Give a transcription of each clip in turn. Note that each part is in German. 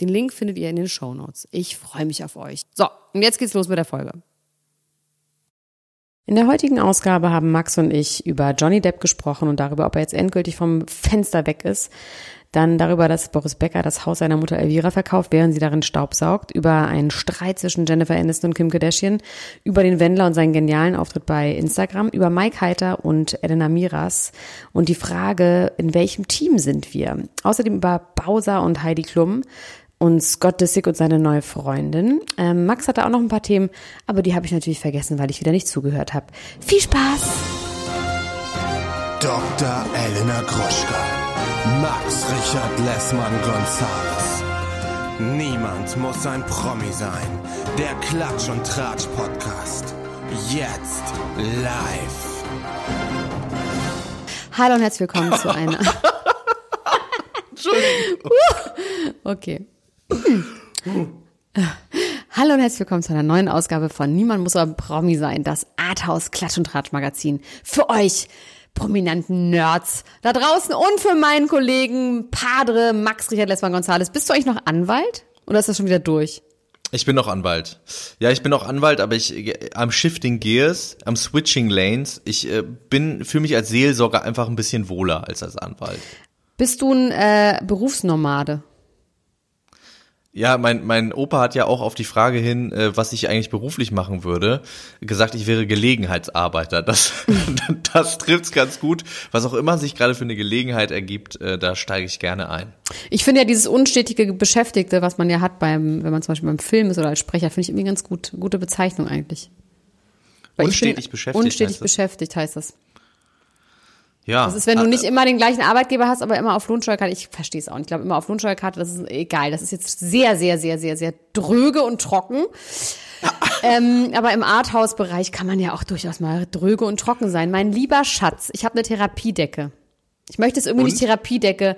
Den Link findet ihr in den Show Notes. Ich freue mich auf euch. So, und jetzt geht's los mit der Folge. In der heutigen Ausgabe haben Max und ich über Johnny Depp gesprochen und darüber, ob er jetzt endgültig vom Fenster weg ist. Dann darüber, dass Boris Becker das Haus seiner Mutter Elvira verkauft, während sie darin staubsaugt. Über einen Streit zwischen Jennifer Aniston und Kim Kardashian. Über den Wendler und seinen genialen Auftritt bei Instagram. Über Mike Heiter und Elena Miras. Und die Frage, in welchem Team sind wir? Außerdem über Bowser und Heidi Klum und Scott Disick und seine neue Freundin. Ähm, Max hatte auch noch ein paar Themen, aber die habe ich natürlich vergessen, weil ich wieder nicht zugehört habe. Viel Spaß! Dr. Elena Groschka. Max Richard Lessmann Gonzales. Niemand muss ein Promi sein. Der Klatsch und Tratsch Podcast. Jetzt live. Hallo und herzlich willkommen zu einer. Entschuldigung. okay. Hallo und herzlich willkommen zu einer neuen Ausgabe von Niemand muss ein Promi sein, das Arthouse Klatsch und Tratsch Magazin. Für euch prominenten Nerds da draußen und für meinen Kollegen Padre Max Richard Lesmann Gonzales. Bist du eigentlich noch Anwalt oder ist das schon wieder durch? Ich bin noch Anwalt. Ja, ich bin noch Anwalt, aber ich am Shifting Gears, am Switching Lanes. Ich äh, bin für mich als Seelsorger einfach ein bisschen wohler als als Anwalt. Bist du ein äh, Berufsnomade? Ja, mein, mein Opa hat ja auch auf die Frage hin, äh, was ich eigentlich beruflich machen würde, gesagt, ich wäre Gelegenheitsarbeiter. Das, das trifft's ganz gut. Was auch immer sich gerade für eine Gelegenheit ergibt, äh, da steige ich gerne ein. Ich finde ja dieses unstetige Beschäftigte, was man ja hat beim, wenn man zum Beispiel beim Film ist oder als Sprecher, finde ich irgendwie ganz gut, gute Bezeichnung eigentlich. Weil unstetig beschäftigt. Unstetig heißt beschäftigt heißt das. Ja. Das ist, wenn du nicht immer den gleichen Arbeitgeber hast, aber immer auf Lohnsteuerkarte. Ich verstehe es auch nicht. Ich glaube, immer auf Lohnsteuerkarte, das ist egal. Das ist jetzt sehr, sehr, sehr, sehr, sehr dröge und trocken. ähm, aber im Arthouse-Bereich kann man ja auch durchaus mal dröge und trocken sein. Mein lieber Schatz, ich habe eine Therapiedecke. Ich möchte es irgendwie und? nicht Therapiedecke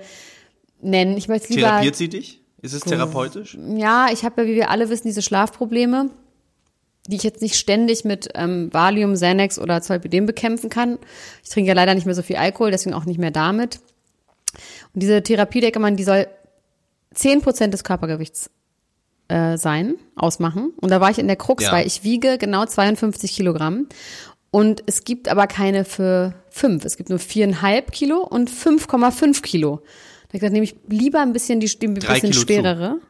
nennen. Ich möchte lieber. Therapiert sie dich? Ist es therapeutisch? Ja, ich habe ja, wie wir alle wissen, diese Schlafprobleme die ich jetzt nicht ständig mit ähm, Valium, Xanax oder Zolpidem bekämpfen kann. Ich trinke ja leider nicht mehr so viel Alkohol, deswegen auch nicht mehr damit. Und diese Therapiedecke, man, die soll zehn Prozent des Körpergewichts äh, sein, ausmachen. Und da war ich in der Krux, ja. weil ich wiege genau 52 Kilogramm. Und es gibt aber keine für fünf. Es gibt nur viereinhalb Kilo und 5,5 Kilo. Da ich gesagt, nehme ich lieber ein bisschen die, die ein bisschen schwerere. Zu.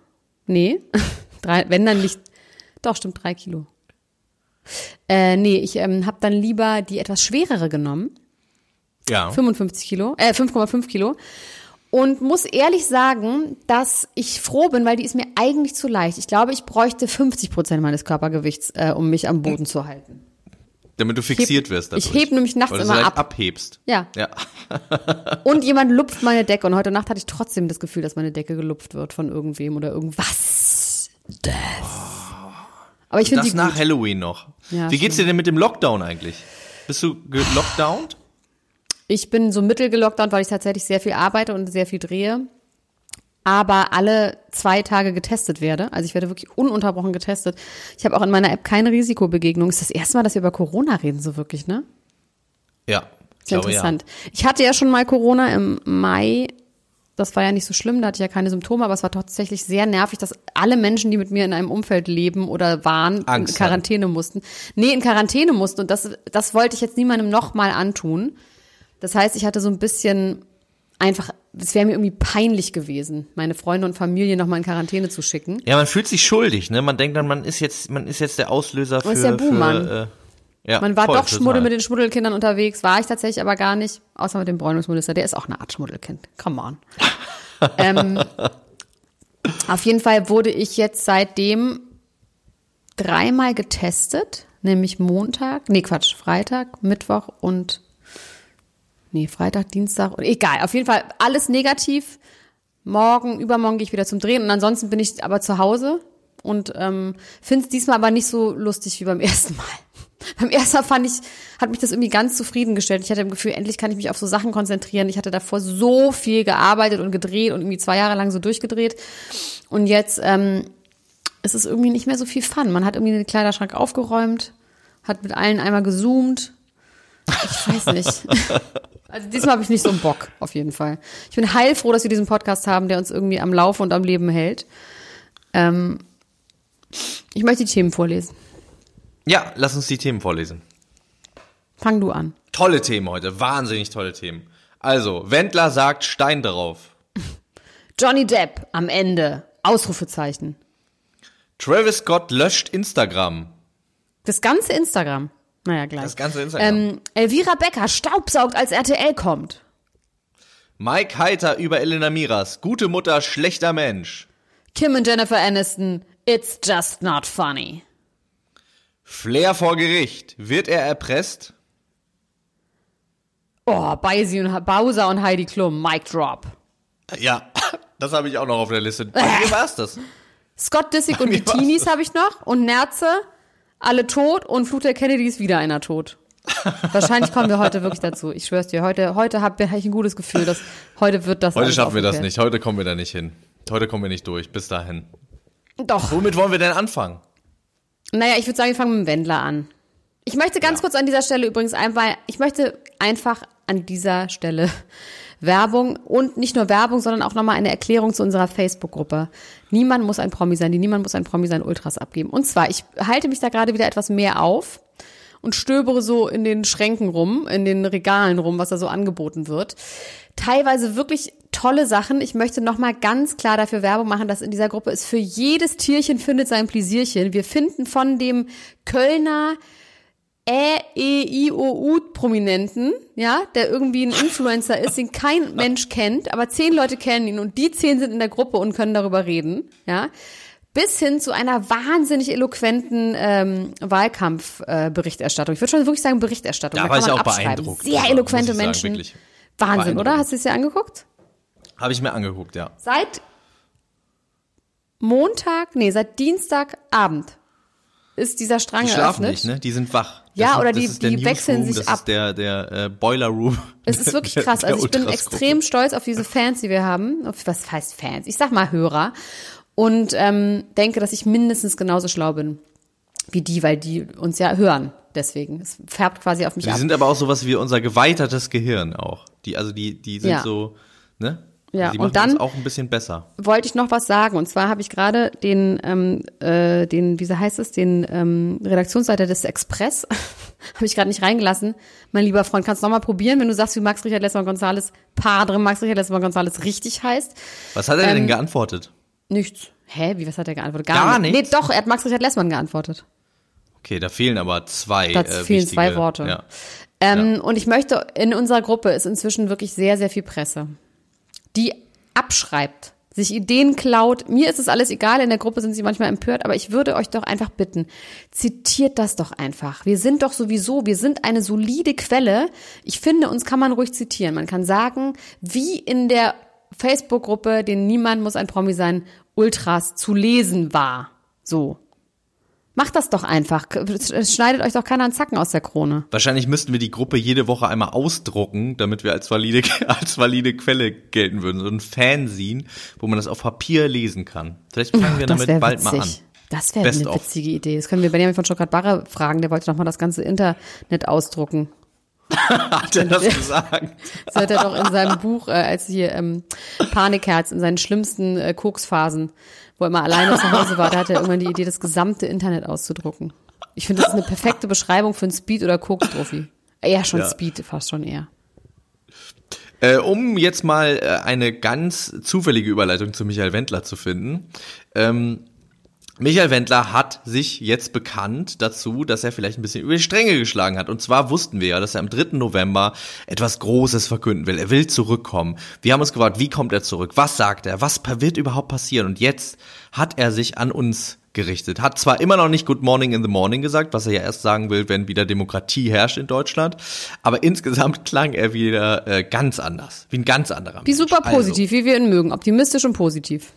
Nee, drei, wenn dann nicht, doch, stimmt, drei Kilo. Äh, nee, ich ähm, habe dann lieber die etwas schwerere genommen. Ja. 55 Kilo, äh, 5,5 Kilo. Und muss ehrlich sagen, dass ich froh bin, weil die ist mir eigentlich zu leicht. Ich glaube, ich bräuchte 50 Prozent meines Körpergewichts, äh, um mich am Boden zu halten. Damit du fixiert ich heb, wirst dadurch. Ich heb nämlich nachts immer halt ab. abhebst. Ja. ja. und jemand lupft meine Decke. Und heute Nacht hatte ich trotzdem das Gefühl, dass meine Decke gelupft wird von irgendwem oder irgendwas. Das. Aber ich finde das nach gut. Halloween noch. Ja, Wie geht's dir denn mit dem Lockdown eigentlich? Bist du gelockdownt? Ich bin so mittelgelockdownt, weil ich tatsächlich sehr viel arbeite und sehr viel drehe. Aber alle zwei Tage getestet werde. Also ich werde wirklich ununterbrochen getestet. Ich habe auch in meiner App keine Risikobegegnung. Ist das erste Mal, dass wir über Corona reden, so wirklich, ne? Ja. Sehr interessant. Ja. Ich hatte ja schon mal Corona im Mai das war ja nicht so schlimm, da hatte ich ja keine Symptome, aber es war tatsächlich sehr nervig, dass alle Menschen, die mit mir in einem Umfeld leben oder waren, Angst in Quarantäne haben. mussten. Nee, in Quarantäne mussten und das, das wollte ich jetzt niemandem nochmal antun. Das heißt, ich hatte so ein bisschen einfach, es wäre mir irgendwie peinlich gewesen, meine Freunde und Familie nochmal in Quarantäne zu schicken. Ja, man fühlt sich schuldig, ne? Man denkt dann, man ist jetzt, man ist jetzt der Auslöser für. Man ist der Buhmann. Für, äh ja, Man war doch Schmuddel mit den Schmuddelkindern unterwegs, war ich tatsächlich aber gar nicht, außer mit dem Bräunungsminister, der ist auch eine Art Schmuddelkind. Come on. ähm, auf jeden Fall wurde ich jetzt seitdem dreimal getestet, nämlich Montag, nee Quatsch, Freitag, Mittwoch und nee, Freitag, Dienstag, egal, auf jeden Fall alles negativ. Morgen, übermorgen gehe ich wieder zum Drehen und ansonsten bin ich aber zu Hause und ähm, finde es diesmal aber nicht so lustig wie beim ersten Mal. Beim ersten Mal fand ich, hat mich das irgendwie ganz zufriedengestellt. Ich hatte im Gefühl, endlich kann ich mich auf so Sachen konzentrieren. Ich hatte davor so viel gearbeitet und gedreht und irgendwie zwei Jahre lang so durchgedreht. Und jetzt ähm, ist es irgendwie nicht mehr so viel Fun. Man hat irgendwie den Kleiderschrank aufgeräumt, hat mit allen einmal gezoomt. Ich weiß nicht. Also diesmal habe ich nicht so einen Bock, auf jeden Fall. Ich bin heilfroh, dass wir diesen Podcast haben, der uns irgendwie am Laufe und am Leben hält. Ähm, ich möchte die Themen vorlesen. Ja, lass uns die Themen vorlesen. Fang du an. Tolle Themen heute, wahnsinnig tolle Themen. Also, Wendler sagt Stein drauf. Johnny Depp am Ende. Ausrufezeichen. Travis Scott löscht Instagram. Das ganze Instagram. Naja, gleich. Das ganze Instagram. Ähm, Elvira Becker staubsaugt, als RTL kommt. Mike Heiter über Elena Miras. Gute Mutter, schlechter Mensch. Kim und Jennifer Aniston. It's just not funny. Flair vor Gericht. Wird er erpresst? Oh, Baisi und Bowser und Heidi Klum. Mic drop. Ja, das habe ich auch noch auf der Liste. Bei mir war's das. Scott Disick und die Teenies habe ich noch. Und Nerze. Alle tot. Und Flut der Kennedy ist wieder einer tot. Wahrscheinlich kommen wir heute wirklich dazu. Ich schwör's dir, heute, heute habe hab ich ein gutes Gefühl, dass heute wird das Heute schaffen wir das nicht. Heute kommen wir da nicht hin. Heute kommen wir nicht durch. Bis dahin. Doch. Womit wollen wir denn anfangen? Naja, ich würde sagen, wir fangen mit dem Wendler an. Ich möchte ganz kurz an dieser Stelle übrigens einfach, ich möchte einfach an dieser Stelle Werbung und nicht nur Werbung, sondern auch nochmal eine Erklärung zu unserer Facebook-Gruppe. Niemand muss ein Promi sein, die Niemand muss ein Promi sein Ultras abgeben. Und zwar, ich halte mich da gerade wieder etwas mehr auf und stöbere so in den Schränken rum, in den Regalen rum, was da so angeboten wird. Teilweise wirklich tolle Sachen. Ich möchte nochmal ganz klar dafür Werbung machen, dass in dieser Gruppe ist für jedes Tierchen findet sein Pläsierchen. Wir finden von dem Kölner Ä, E, I, O, U Prominenten, ja, der irgendwie ein Influencer ist, den kein Mensch kennt, aber zehn Leute kennen ihn und die zehn sind in der Gruppe und können darüber reden, ja, bis hin zu einer wahnsinnig eloquenten ähm, Wahlkampfberichterstattung. Äh, ich würde schon wirklich sagen Berichterstattung. Da Da war ich man auch abschreiben. beeindruckt. Sehr eloquente sagen, Menschen. wirklich. Wahnsinn, oder? Hast du es dir angeguckt? Habe ich mir angeguckt, ja. Seit Montag, nee, seit Dienstagabend ist dieser Strang Die schlafen eröffnet. nicht, ne? Die sind wach. Das Ja, ist, oder die- die wechseln Newsroom, sich das ab. ist der, der äh, Boiler Room. Es ist wirklich krass. der Also ich bin extrem stolz auf diese Fans, die wir haben. Auf, was heißt Fans? Ich sag mal Hörer. Und ähm, denke, dass ich mindestens genauso schlau bin wie die, weil die uns ja hören. Deswegen. Es färbt quasi auf mich Die ab. sind aber auch sowas wie unser geweitertes Gehirn auch. Die, also die, die sind Ja. so, ne? Ja, die und machen dann- auch ein bisschen besser. wollte ich noch was sagen. Und zwar habe ich gerade den, ähm, äh, den, wie heißt es, den ähm, Redaktionsleiter des Express, habe ich gerade nicht reingelassen. Mein lieber Freund, kannst du noch mal probieren, wenn du sagst, wie Max Richard Lessmann Gonzales, Padre Max Richard Lessmann Gonzales richtig heißt? Was hat er Ähm, denn geantwortet? Nichts. Hä, wie, was hat er geantwortet? Gar nicht. nichts? Nee, doch, er hat Max Richard Lessmann geantwortet. Okay, da fehlen aber zwei. Da äh, fehlen wichtige, zwei Worte. Ja. Ähm, Und ich möchte, in unserer Gruppe ist inzwischen wirklich sehr, sehr viel Presse, die abschreibt, sich Ideen klaut. Mir ist es alles egal, in der Gruppe sind sie manchmal empört, aber ich würde euch doch einfach bitten, zitiert das doch einfach. Wir sind doch sowieso, wir sind eine solide Quelle. Ich finde, uns kann man ruhig zitieren. Man kann sagen, wie in der Facebook-Gruppe, den Niemand muss ein Promi sein, Ultras zu lesen war. So. Macht das doch einfach. Schneidet euch doch keiner einen Zacken aus der Krone. Wahrscheinlich müssten wir die Gruppe jede Woche einmal ausdrucken, damit wir als valide, als valide Quelle gelten würden. So ein Fanzine, wo man das auf Papier lesen kann. Vielleicht fangen wir Das damit bald mal an. witzig. Das wäre eine witzige Idee. Das können wir Benjamin von Schockert-Barre fragen. Der wollte doch mal das ganze Internet ausdrucken. Hat er das gesagt? Das hat er doch in seinem Buch, äh, als hier ähm, Panikherz, in seinen schlimmsten äh, Koksphasen, wo er immer alleine zu Hause war, da hat er irgendwann die Idee, das gesamte Internet auszudrucken. Ich finde, das ist eine perfekte Beschreibung für einen Speed- oder Koks-Trophy. Ja, schon Ja. Speed, fast schon eher. Äh, um jetzt mal äh, eine ganz zufällige Überleitung zu Michael Wendler zu finden. Ähm, Michael Wendler hat sich jetzt bekannt dazu, dass er vielleicht ein bisschen über die Stränge geschlagen hat. Und zwar wussten wir ja, dass er am 3. November etwas Großes verkünden will. Er will zurückkommen. Wir haben uns gefragt, wie kommt er zurück? Was sagt er? Was wird überhaupt passieren? Und jetzt hat er sich an uns gerichtet. Hat zwar immer noch nicht Good Morning in the Morning gesagt, was er ja erst sagen will, wenn wieder Demokratie herrscht in Deutschland, aber insgesamt klang er wieder äh, ganz anders, wie ein ganz anderer. Wie Mensch. super Also, positiv, wie wir ihn mögen. Optimistisch und positiv.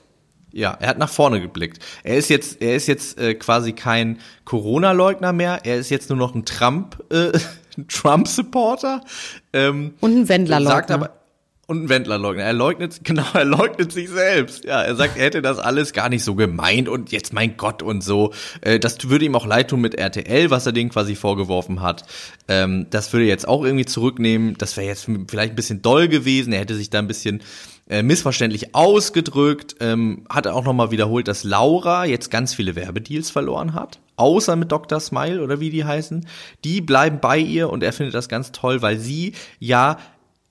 Ja, er hat nach vorne geblickt. Er ist jetzt, er ist jetzt äh, quasi kein Corona-Leugner mehr. Er ist jetzt nur noch ein Trump, äh, Trump-Supporter. Ähm, Und ein Wendlerleugner. sagt aber und ein Wendlerleugner. Er leugnet, genau, er leugnet sich selbst. Ja, er sagt, er hätte das alles gar nicht so gemeint und jetzt mein Gott und so. Äh, das würde ihm auch leid tun mit RTL, was er denen quasi vorgeworfen hat. Ähm, das würde er jetzt auch irgendwie zurücknehmen. Das wäre jetzt vielleicht ein bisschen doll gewesen. Er hätte sich da ein bisschen äh, missverständlich ausgedrückt. Ähm, hat er auch nochmal wiederholt, dass Laura jetzt ganz viele Werbedeals verloren hat. Außer mit Dr. Smile oder wie die heißen. Die bleiben bei ihr und er findet das ganz toll, weil sie ja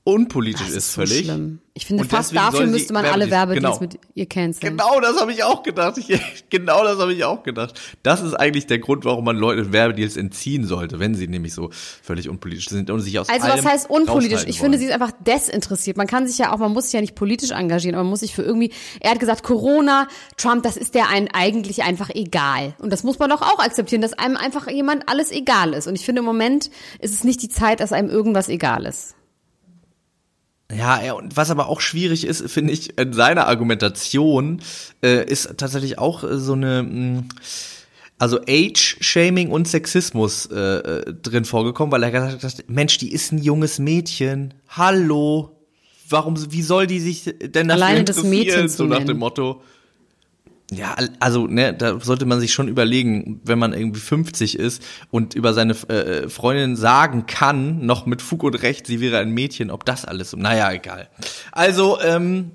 unpolitisch ist, ist völlig. schlimm. Ich finde, Und fast dafür müsste man alle Werbedeals- Werbedeals genau. mit ihr canceln. Genau, das habe ich auch gedacht. Ich, genau das habe ich auch gedacht. Das ist eigentlich der Grund, warum man Leute Werbedeals entziehen sollte, wenn sie nämlich so völlig unpolitisch sind und sich aus Also was heißt unpolitisch? Ich finde, sie ist einfach desinteressiert. Man kann sich ja auch, man muss sich ja nicht politisch engagieren, aber man muss sich für irgendwie, er hat gesagt, Corona, Trump, das ist der einen eigentlich einfach egal. Und das muss man doch auch akzeptieren, dass einem einfach jemand alles egal ist. Und ich finde, im Moment ist es nicht die Zeit, dass einem irgendwas egal ist. Ja, und was aber auch schwierig ist, finde ich, in seiner Argumentation äh, ist tatsächlich auch äh, so eine, mh, also Age-Shaming und Sexismus äh, äh, drin vorgekommen, weil er gesagt hat, Mensch, die ist ein junges Mädchen. Hallo. Warum, wie soll die sich denn dafür Alleine das? Mädchen zu so nach nennen. dem Motto. Ja, al- also, ne, da sollte man sich schon überlegen, wenn man irgendwie 50 ist und über seine äh, Freundin sagen kann, noch mit Fug und Recht, sie wäre ein Mädchen, ob das alles so, naja, egal. Also, ähm,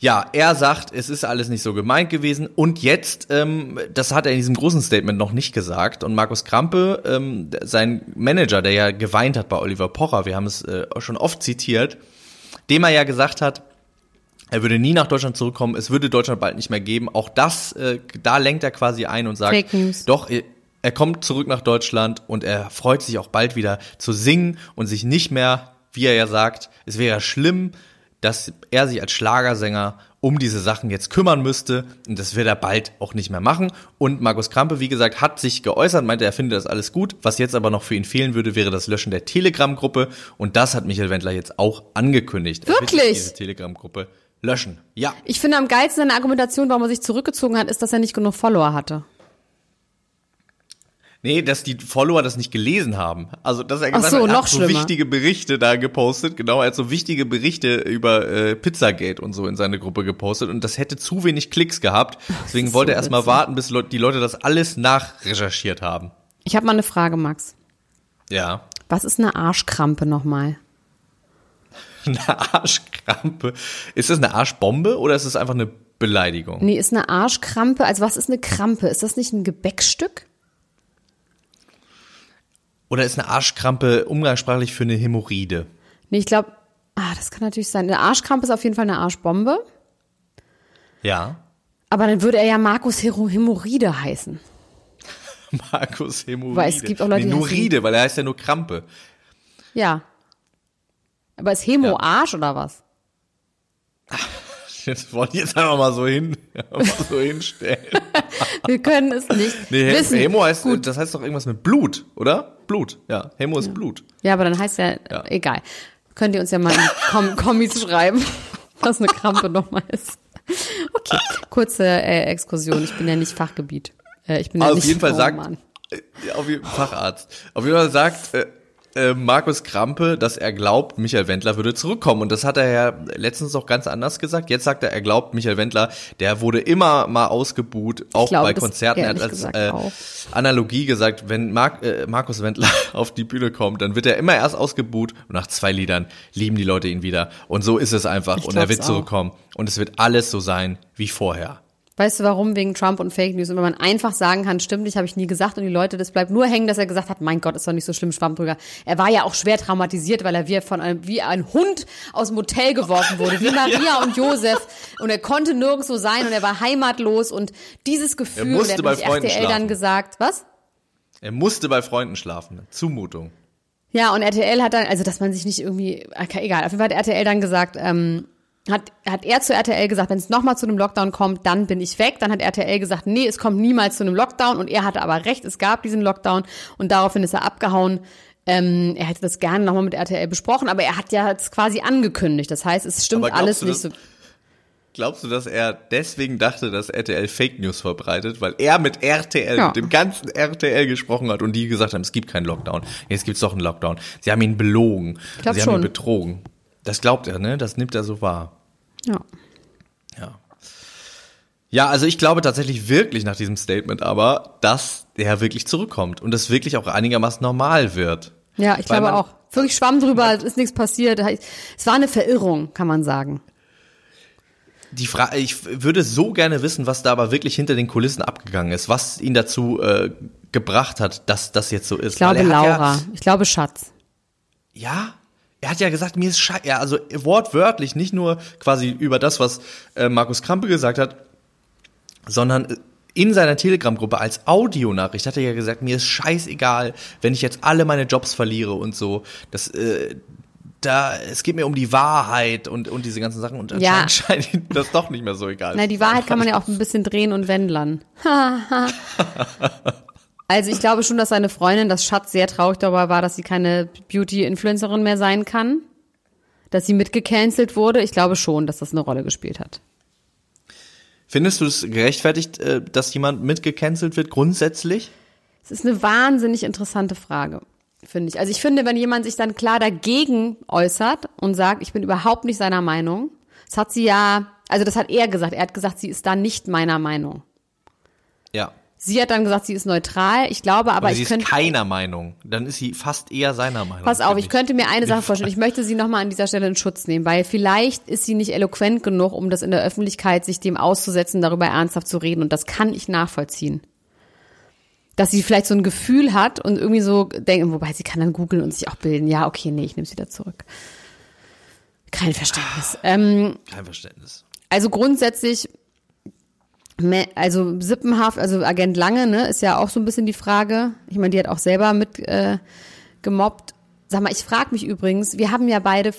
ja, er sagt, es ist alles nicht so gemeint gewesen. Und jetzt, ähm, das hat er in diesem großen Statement noch nicht gesagt. Und Markus Krampe, ähm, sein Manager, der ja geweint hat bei Oliver Pocher, wir haben es äh, schon oft zitiert, dem er ja gesagt hat, er würde nie nach Deutschland zurückkommen, es würde Deutschland bald nicht mehr geben. Auch das, äh, da lenkt er quasi ein und sagt, Fake News. doch, er- kommt zurück nach Deutschland und er freut sich auch bald wieder zu singen und sich nicht mehr, wie er ja sagt, es wäre schlimm, dass er sich als Schlagersänger um diese Sachen jetzt kümmern müsste und das wird er bald auch nicht mehr machen. Und Markus Krampe, wie gesagt, hat sich geäußert, meinte, er findet das alles gut. Was jetzt aber noch für ihn fehlen würde, wäre das Löschen der Telegram-Gruppe und das hat Michael Wendler jetzt auch angekündigt. Wirklich? Diese Telegram-Gruppe löschen. Ja. Ich finde am geilsten seine Argumentation, warum er sich zurückgezogen hat, ist, dass er nicht genug Follower hatte. Nee, dass die Follower das nicht gelesen haben. Also, dass er gesagt so, hat, er hat so schlimmer. wichtige Berichte da gepostet. Genau, er hat so wichtige Berichte über äh, Pizzagate und so in seine Gruppe gepostet und das hätte zu wenig Klicks gehabt. Deswegen wollte so er erstmal warten, bis Leut- die Leute das alles nachrecherchiert haben. Ich habe mal eine Frage, Max. Ja. Was ist eine Arschkrampe nochmal? Eine Arschkrampe. Ist das eine Arschbombe oder ist es einfach eine Beleidigung? Nee, ist eine Arschkrampe, also was ist eine Krampe? Ist das nicht ein Gebäckstück? Oder ist eine Arschkrampe umgangssprachlich für eine Hämorrhoide? Nee, ich glaube, ah, das kann natürlich sein. Eine Arschkrampe ist auf jeden Fall eine Arschbombe. Ja. Aber dann würde er ja Markus Hämorrhoide heißen. Markus Hämorrhoide. Weil es gibt auch Leute, nee, die nur Ride, weil er heißt ja nur Krampe. Ja. Aber ist Hemo Ja. Arsch oder was? Das wollte ich jetzt einfach mal so hin, mal so hinstellen. Wir können es nicht Nee, wissen. Hämo heißt, das heißt doch irgendwas mit Blut, oder? Blut, ja. Hämo ist Blut. Ja, aber dann heißt ja, Ja. egal. Könnt ihr uns ja mal in Kommis schreiben, was eine Krampe nochmal ist. Okay, kurze äh, Exkursion. Ich bin ja nicht Fachgebiet. Äh, ich bin ja Also nicht, auf jeden Fall sagt, äh, auf jeden Facharzt, auf jeden Fall sagt äh, äh, Markus Krampe, dass er glaubt, Michael Wendler würde zurückkommen. Und das hat er ja letztens auch ganz anders gesagt. Jetzt sagt er, er glaubt, Michael Wendler, der wurde immer mal ausgebuht, auch glaube bei Konzerten. Er hat als äh. Analogie gesagt, wenn Mark, äh, Markus Wendler auf die Bühne kommt, dann wird er immer erst ausgebuht und nach zwei Liedern lieben die Leute ihn wieder. Und so ist es einfach. Ich und er wird auch. zurückkommen. Und es wird alles so sein wie vorher. Weißt du warum? Wegen Trump und Fake News. Und wenn man einfach sagen kann, stimmt nicht, habe ich nie gesagt. Und die Leute, das bleibt nur hängen, dass er gesagt hat, mein Gott, ist doch nicht so schlimm, Schwamm drüber. Er war ja auch schwer traumatisiert, weil er wie von einem, wie ein Hund aus dem Hotel geworfen wurde, wie Maria und Josef. Und er konnte nirgendwo sein und er war heimatlos. Und dieses Gefühl, Er musste bei hat Freunden RTL dann schlafen. gesagt, was? Er musste bei Freunden schlafen. Zumutung. Ja, und RTL hat dann, also dass man sich nicht irgendwie, egal, auf jeden Fall hat RTL dann gesagt, ähm, hat, hat er zu RTL gesagt, wenn es nochmal zu einem Lockdown kommt, dann bin ich weg. Dann hat RTL gesagt, nee, es kommt niemals zu einem Lockdown. Und er hatte aber recht, es gab diesen Lockdown. Und daraufhin ist er abgehauen. Ähm, er hätte das gerne nochmal mit RTL besprochen, aber er hat ja jetzt quasi angekündigt. Das heißt, es stimmt alles nicht so. Glaubst du, dass er deswegen dachte, dass RTL Fake News verbreitet, weil er mit RTL, ja. mit dem ganzen RTL gesprochen hat und die gesagt haben, es gibt keinen Lockdown. Jetzt gibt's doch einen Lockdown. Sie haben ihn belogen. Sie schon. haben ihn betrogen. Das glaubt er, ne? Das nimmt er so wahr. Ja. Ja. Ja, also ich glaube tatsächlich wirklich nach diesem Statement aber, dass der wirklich zurückkommt und es wirklich auch einigermaßen normal wird. Ja, ich glaube auch. Wirklich schwamm drüber, es ist nichts passiert. Es war eine Verirrung, kann man sagen. Die Frage, ich würde so gerne wissen, was da aber wirklich hinter den Kulissen abgegangen ist, was ihn dazu äh, gebracht hat, dass das jetzt so ist. Ich glaube Laura, ja, ich glaube Schatz. Ja, er hat ja gesagt, mir ist scheiße, ja, also wortwörtlich, nicht nur quasi über das, was äh, Markus Krampe gesagt hat, sondern in seiner Telegram-Gruppe als Audionachricht hat er ja gesagt, mir ist scheißegal, wenn ich jetzt alle meine Jobs verliere und so. Das, äh, da, es geht mir um die Wahrheit und, und diese ganzen Sachen und ja. anscheinend scheint ihm das doch nicht mehr so egal. Na, die Wahrheit kann man ja auch ein bisschen drehen und wendlern. Also ich glaube schon, dass seine Freundin, das Schatz, sehr traurig darüber war, dass sie keine Beauty-Influencerin mehr sein kann. Dass sie mitgecancelt wurde. Ich glaube schon, dass das eine Rolle gespielt hat. Findest du es gerechtfertigt, äh, dass jemand mitgecancelt wird, grundsätzlich? Es ist eine wahnsinnig interessante Frage, finde ich. Also ich finde, wenn jemand sich dann klar dagegen äußert und sagt, ich bin überhaupt nicht seiner Meinung, das hat sie ja, also das hat er gesagt. Er hat gesagt, sie ist da nicht meiner Meinung. Ja. Sie hat dann gesagt, sie ist neutral. Ich glaube aber, Oder ich sie könnte. ist keiner Meinung. Dann ist sie fast eher seiner Meinung. Pass auf, ich könnte mir eine Sache vorstellen. Ich möchte sie nochmal an dieser Stelle in Schutz nehmen, weil vielleicht ist sie nicht eloquent genug, um das in der Öffentlichkeit sich dem auszusetzen, darüber ernsthaft zu reden. Und das kann ich nachvollziehen. Dass sie vielleicht so ein Gefühl hat und irgendwie so denken, wobei sie kann dann googeln und sich auch bilden. Ja, okay, nee, ich nehme es wieder zurück. Kein Verständnis. Ähm, Kein Verständnis. Also grundsätzlich also Sippenhaft, also Agent Lange, ne, ist ja auch so ein bisschen die Frage. Ich meine, die hat auch selber mit äh, gemobbt. Sag mal, ich frage mich übrigens, wir haben ja beide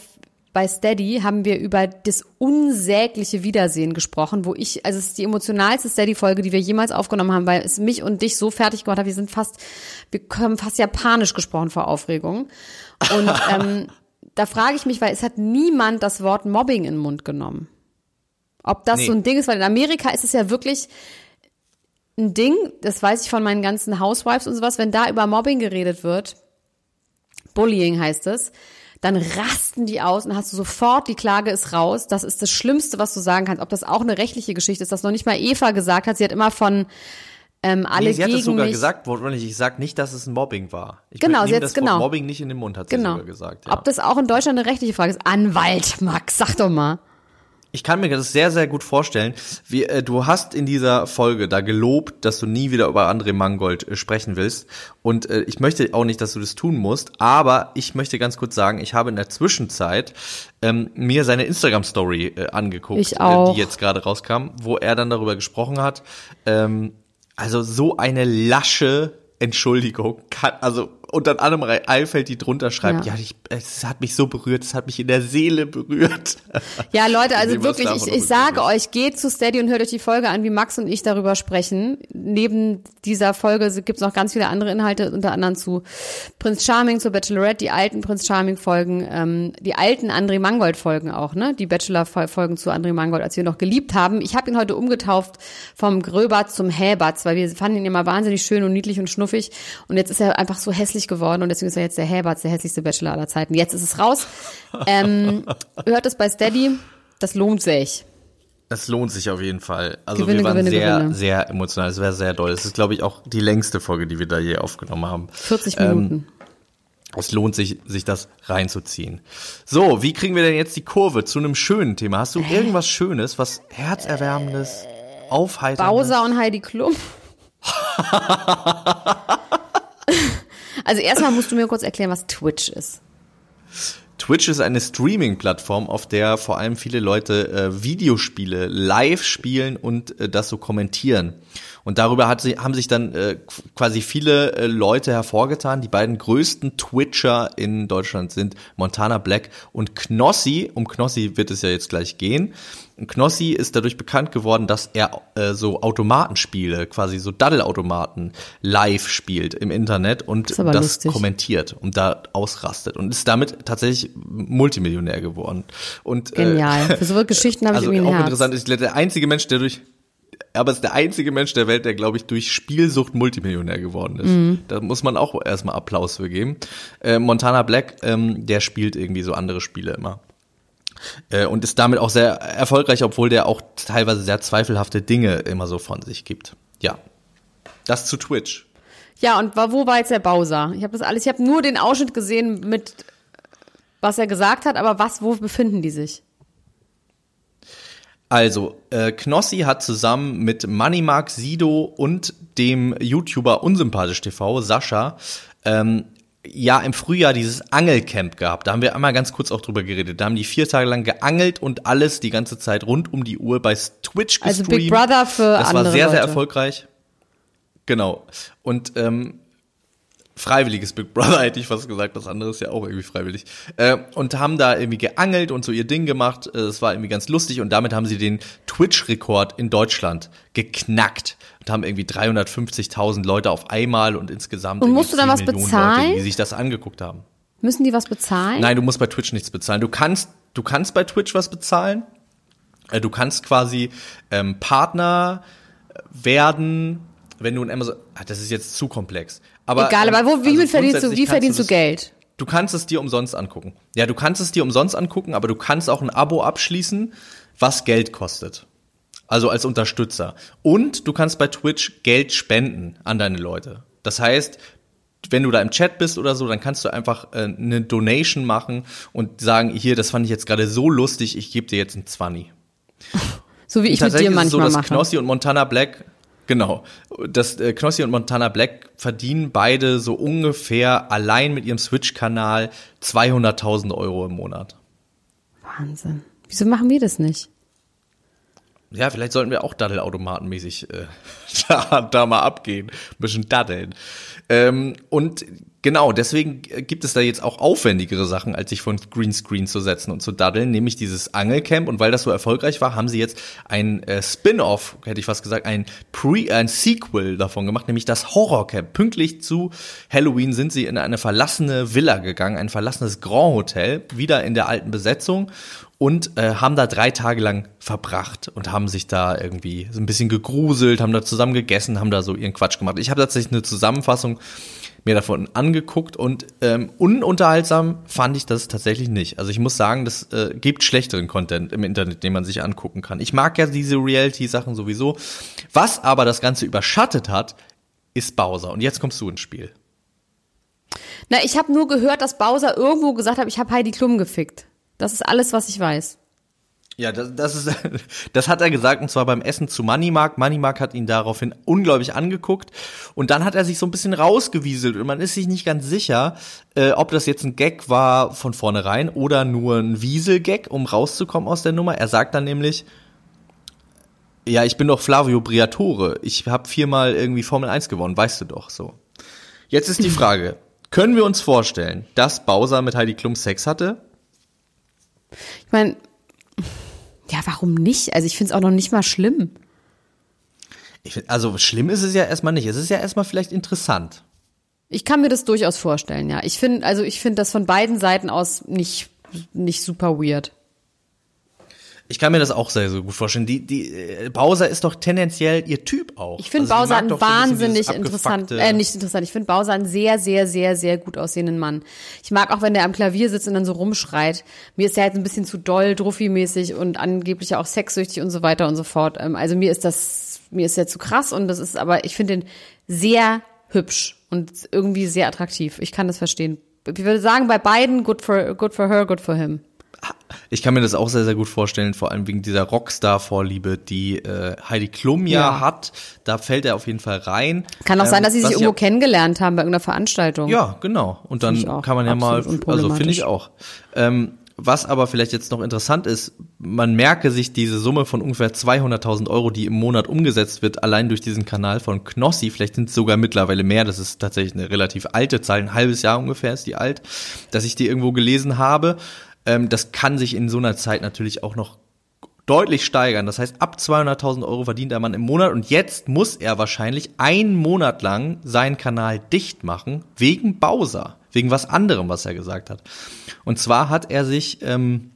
bei Steady haben wir über das unsägliche Wiedersehen gesprochen, wo ich, also es ist die emotionalste Steady-Folge, die wir jemals aufgenommen haben, weil es mich und dich so fertig gemacht hat. Wir sind fast, wir haben fast japanisch gesprochen vor Aufregung. Und ähm, da frage ich mich, weil es hat niemand das Wort Mobbing in den Mund genommen. Ob das nee. so ein Ding ist, weil in Amerika ist es ja wirklich ein Ding, das weiß ich von meinen ganzen Housewives und sowas, wenn da über Mobbing geredet wird, Bullying heißt es, dann rasten die aus und hast du sofort, die Klage ist raus. Das ist das Schlimmste, was du sagen kannst. Ob das auch eine rechtliche Geschichte ist, das noch nicht mal Eva gesagt hat. Sie hat immer von ähm, alle nee, sie hat es sogar mich. gesagt, wortwörtlich. Ich sag nicht, dass es ein Mobbing war. Ich genau, sie hat das genau. Mobbing nicht in den Mund, hat genau. sie sogar gesagt. Ja. Ob das auch in Deutschland eine rechtliche Frage ist? Anwalt, Max, sag doch mal. Ich kann mir das sehr, sehr gut vorstellen. Wie, äh, du hast in dieser Folge da gelobt, dass du nie wieder über André Mangold äh, sprechen willst. Und äh, ich möchte auch nicht, dass du das tun musst. Aber ich möchte ganz kurz sagen, ich habe in der Zwischenzeit ähm, mir seine Instagram-Story äh, angeguckt. Äh, die jetzt gerade rauskam, wo er dann darüber gesprochen hat. Ähm, also so eine lasche Entschuldigung, kann, also und dann Annemarie Eifeld, die drunter schreibt, ja, ja ich, es hat mich so berührt, es hat mich in der Seele berührt. Ja, Leute, also wirklich, ich, ich sage euch, geht zu Steady und hört euch die Folge an, wie Max und ich darüber sprechen. Neben dieser Folge gibt's noch ganz viele andere Inhalte, unter anderem zu Prinz Charming, zu Bachelorette, die alten Prinz Charming-Folgen, ähm, die alten André Mangold-Folgen auch, ne? Die Bachelor-Folgen zu André Mangold, als wir noch geliebt haben. Ich habe ihn heute umgetauft vom Gröbatz zum Häbatz, weil wir fanden ihn immer wahnsinnig schön und niedlich und schnuffig. Und jetzt ist er einfach so hässlich hässlich geworden und deswegen ist er jetzt der Herberts, der hässlichste Bachelor aller Zeiten. Jetzt ist es raus. Ähm, hört es bei Steady. Das lohnt sich. Das lohnt sich auf jeden Fall. Also Gewinne, wir waren Gewinne, sehr, Gewinne. sehr emotional. Es wäre sehr doll. Es ist, glaube ich, auch die längste Folge, die wir da je aufgenommen haben. 40 Minuten. Ähm, es lohnt sich, sich das reinzuziehen. So, wie kriegen wir denn jetzt die Kurve zu einem schönen Thema? Hast du irgendwas Schönes, was herzerwärmendes, aufheiterndes? Bowser und Heidi Klum. Also erstmal musst du mir kurz erklären, was Twitch ist. Twitch ist eine Streaming-Plattform, auf der vor allem viele Leute äh, Videospiele live spielen und äh, das so kommentieren. Und darüber hat sie, haben sich dann äh, quasi viele äh, Leute hervorgetan. Die beiden größten Twitcher in Deutschland sind Montana Black und Knossi. Um Knossi wird es ja jetzt gleich gehen. Knossi ist dadurch bekannt geworden, dass er äh, so Automatenspiele, quasi so Daddle-Automaten live spielt im Internet und das, lustig. kommentiert und da ausrastet und ist damit tatsächlich Multimillionär geworden. Und, äh, Genial. Äh, Für so Geschichten habe also ich irgendwie auch Herz. interessant ist der einzige Mensch, der durch aber ist der einzige Mensch der Welt, der, glaube ich, durch Spielsucht Multimillionär geworden ist. Mhm. Da muss man auch erstmal Applaus für geben. Äh, Montana Black, ähm, der spielt irgendwie so andere Spiele immer. Äh, und ist damit auch sehr erfolgreich, obwohl der auch teilweise sehr zweifelhafte Dinge immer so von sich gibt. Ja. Das zu Twitch. Ja, und wo war jetzt der Bowser? Ich habe das alles, ich habe nur den Ausschnitt gesehen mit was er gesagt hat, aber was, wo befinden die sich? Also, äh, Knossi hat zusammen mit Moneymark Sido und dem YouTuber Unsympathisch TV, Sascha, ähm, ja im Frühjahr dieses Angelcamp gehabt. Da haben wir einmal ganz kurz auch drüber geredet. Da haben die vier Tage lang geangelt und alles die ganze Zeit rund um die Uhr bei Twitch gestreamt. Also Big Brother für Das war sehr, Leute. sehr erfolgreich. Genau. Und ähm, freiwilliges Big Brother, hätte ich fast gesagt, das andere ist ja auch irgendwie freiwillig. Äh, und haben da irgendwie geangelt und so ihr Ding gemacht. Äh, es war irgendwie ganz lustig und damit haben sie den Twitch-Rekord in Deutschland geknackt und haben irgendwie 350.000 Leute auf einmal und insgesamt. Und musst du dann was Millionen bezahlen? Leute, die sich das angeguckt haben. Müssen die was bezahlen? Nein, du musst bei Twitch nichts bezahlen. Du kannst, du kannst bei Twitch was bezahlen. Äh, du kannst quasi ähm, Partner werden, wenn du ein Amazon, ach, das ist jetzt zu komplex. Aber, Egal, aber wo, wie also verdienst du, wie verdienst du, das, Geld? Du kannst es dir umsonst angucken. Ja, du kannst es dir umsonst angucken, aber du kannst auch ein Abo abschließen, was Geld kostet. Also als Unterstützer. Und du kannst bei Twitch Geld spenden an deine Leute. Das heißt, wenn du da im Chat bist oder so, dann kannst du einfach äh, eine Donation machen und sagen, hier, das fand ich jetzt gerade so lustig, ich gebe dir jetzt ein Zwanni. So wie ich mit dir manchmal ist so, dass mache. Knossi und Montana Black Genau. Das äh, Knossi und Montana Black verdienen beide so ungefähr allein mit ihrem Switch-Kanal 200.000 Euro im Monat. Wahnsinn. Wieso machen wir das nicht? Ja, vielleicht sollten wir auch Daddelautomatenmäßig äh, da, da mal abgehen. Ein bisschen daddeln. Ähm, und genau, deswegen gibt es da jetzt auch aufwendigere Sachen, als sich von Greenscreen zu setzen und zu daddeln, nämlich dieses Angelcamp. Und weil das so erfolgreich war, haben sie jetzt ein äh, Spin-off, hätte ich fast gesagt, ein Pre, ein Sequel davon gemacht, nämlich das Horrorcamp. Pünktlich zu Halloween sind sie in eine verlassene Villa gegangen, ein verlassenes Grand Hotel, wieder in der alten Besetzung und äh, haben da drei Tage lang verbracht und haben sich da irgendwie so ein bisschen gegruselt, haben da zusammen gegessen, haben da so ihren Quatsch gemacht. Ich habe tatsächlich eine Zusammenfassung mir davon angeguckt und ähm, ununterhaltsam fand ich das tatsächlich nicht. Also ich muss sagen, das äh, gibt schlechteren Content im Internet, den man sich angucken kann. Ich mag ja diese Reality-Sachen sowieso. Was aber das Ganze überschattet hat, ist Bowser. Und jetzt kommst du ins Spiel. Na, ich habe nur gehört, dass Bowser irgendwo gesagt hat, ich habe Heidi Klum gefickt. Das ist alles, was ich weiß. Ja, das, das ist, das hat er gesagt und zwar beim Essen zu Moneymark. Moneymark hat ihn daraufhin unglaublich angeguckt und dann hat er sich so ein bisschen rausgewieselt und man ist sich nicht ganz sicher, äh, ob das jetzt ein Gag war von vornherein oder nur ein Wiesel-Gag, um rauszukommen aus der Nummer. Er sagt dann nämlich, ja, ich bin doch Flavio Briatore. Ich habe viermal irgendwie Formel 1 gewonnen, weißt du doch so. Jetzt ist die Frage, können wir uns vorstellen, dass Bowser mit Heidi Klum Sex hatte? Ich meine, ja, warum nicht? Also ich finde es auch noch nicht mal schlimm. Ich find, also schlimm ist es ja erstmal nicht. Es ist ja erstmal vielleicht interessant. Ich kann mir das durchaus vorstellen, ja. Ich finde, also ich finde das von beiden Seiten aus nicht, nicht super weird. Ich kann mir das auch sehr, sehr gut vorstellen. Die, die äh, Bowser ist doch tendenziell ihr Typ auch. Ich finde also Bowser einen wahnsinnig so interessant, äh, nicht interessant. Ich finde Bowser einen sehr, sehr, sehr, sehr gut aussehenden Mann. Ich mag auch, wenn der am Klavier sitzt und dann so rumschreit. Mir ist er halt ein bisschen zu doll, druffi-mäßig und angeblich auch sexsüchtig und so weiter und so fort. Ähm, also mir ist das, mir ist er zu krass und das ist, aber ich finde ihn sehr hübsch und irgendwie sehr attraktiv. Ich kann das verstehen. Ich würde sagen, bei beiden good for, good for her, good for him Ich kann mir das auch sehr, sehr gut vorstellen, vor allem wegen dieser Rockstar-Vorliebe, die äh, Heidi Klum ja, Ja. hat. Da fällt er auf jeden Fall rein. Kann auch sein, dass sie Ähm, sich irgendwo ja- kennengelernt haben bei irgendeiner Veranstaltung. Ja, genau. Und dann kann man ja mal, also finde ich auch. Ähm, was aber vielleicht jetzt noch interessant ist, man merke sich diese Summe von ungefähr 200.000 Euro, die im Monat umgesetzt wird, allein durch diesen Kanal von Knossi, vielleicht sind es sogar mittlerweile mehr, das ist tatsächlich eine relativ alte Zahl, ein halbes Jahr ungefähr ist die alt, dass ich die irgendwo gelesen habe. Ähm, das kann sich in so einer Zeit natürlich auch noch deutlich steigern. Das heißt, ab 200.000 Euro verdient der Mann im Monat und jetzt muss er wahrscheinlich einen Monat lang seinen Kanal dicht machen wegen Bowser, wegen was anderem, was er gesagt hat. Und zwar hat er sich ähm,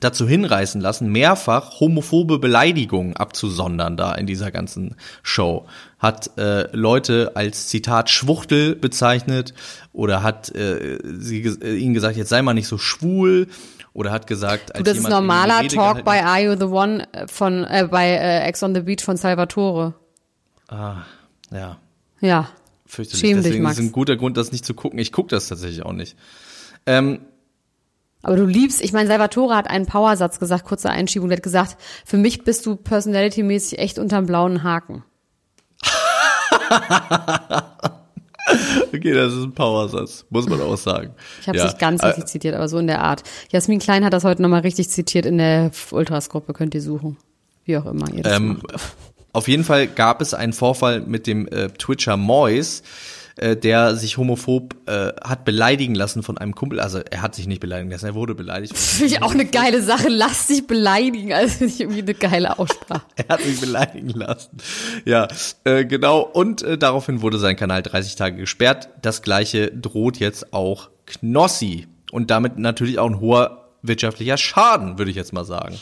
dazu hinreißen lassen, mehrfach homophobe Beleidigungen abzusondern da in dieser ganzen Show. Hat äh, Leute als Zitat Schwuchtel bezeichnet oder hat äh, sie, äh, ihnen gesagt, jetzt sei mal nicht so schwul oder hat gesagt, als Du, das ist normaler Talk bei Are You the One äh, von äh, bei äh, Ex on the Beach von Salvatore. Ah, ja, Ja. fürchterlich. Schäm dich, Max. ist ein guter Grund, das nicht zu gucken. Ich gucke das tatsächlich auch nicht. Ähm, Aber du liebst, ich meine, Salvatore hat einen Powersatz gesagt, kurze Einschiebung, der hat gesagt, für mich bist du personality-mäßig echt unterm blauen Haken. okay, das ist ein Powersatz, muss man auch sagen. Ich habe ja. es nicht ganz äh, richtig zitiert, aber so in der Art. Jasmin Klein hat das heute nochmal richtig zitiert in der Ultras-Gruppe, könnt ihr suchen. Wie auch immer ihr das Ähm, macht. auf jeden Fall gab es einen Vorfall mit dem äh, Twitcher Mois, äh, der sich homophob äh, hat beleidigen lassen von einem Kumpel. Also er hat sich nicht beleidigen lassen, er wurde beleidigt. Finde ich auch eine geile Sache. Lass dich beleidigen. Also ich irgendwie eine geile Aussprache. Er hat sich beleidigen lassen. Ja, äh, genau. Und äh, daraufhin wurde sein Kanal 30 Tage gesperrt. Das gleiche droht jetzt auch Knossi. Und damit natürlich auch ein hoher wirtschaftlicher Schaden, würde ich jetzt mal sagen.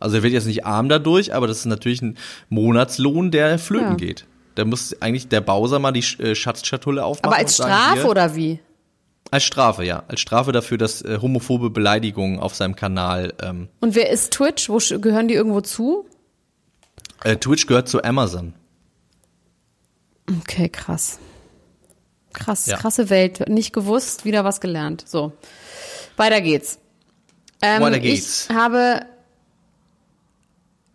Also er wird jetzt nicht arm dadurch, aber das ist natürlich ein Monatslohn, der flöten Ja. geht. Da muss eigentlich der Bowser mal die äh, Schatzschatulle aufmachen. Aber als Strafe hier- oder wie? Als Strafe, ja. Als Strafe dafür, dass äh, homophobe Beleidigungen auf seinem Kanal. Ähm, Und wer ist Twitch? Wo gehören die irgendwo zu? äh, Twitch gehört zu Amazon. Okay, krass. Krass, Ja. krasse Welt. Nicht gewusst, wieder was gelernt. So. Weiter geht's. Ähm, Weiter geht's. Ich habe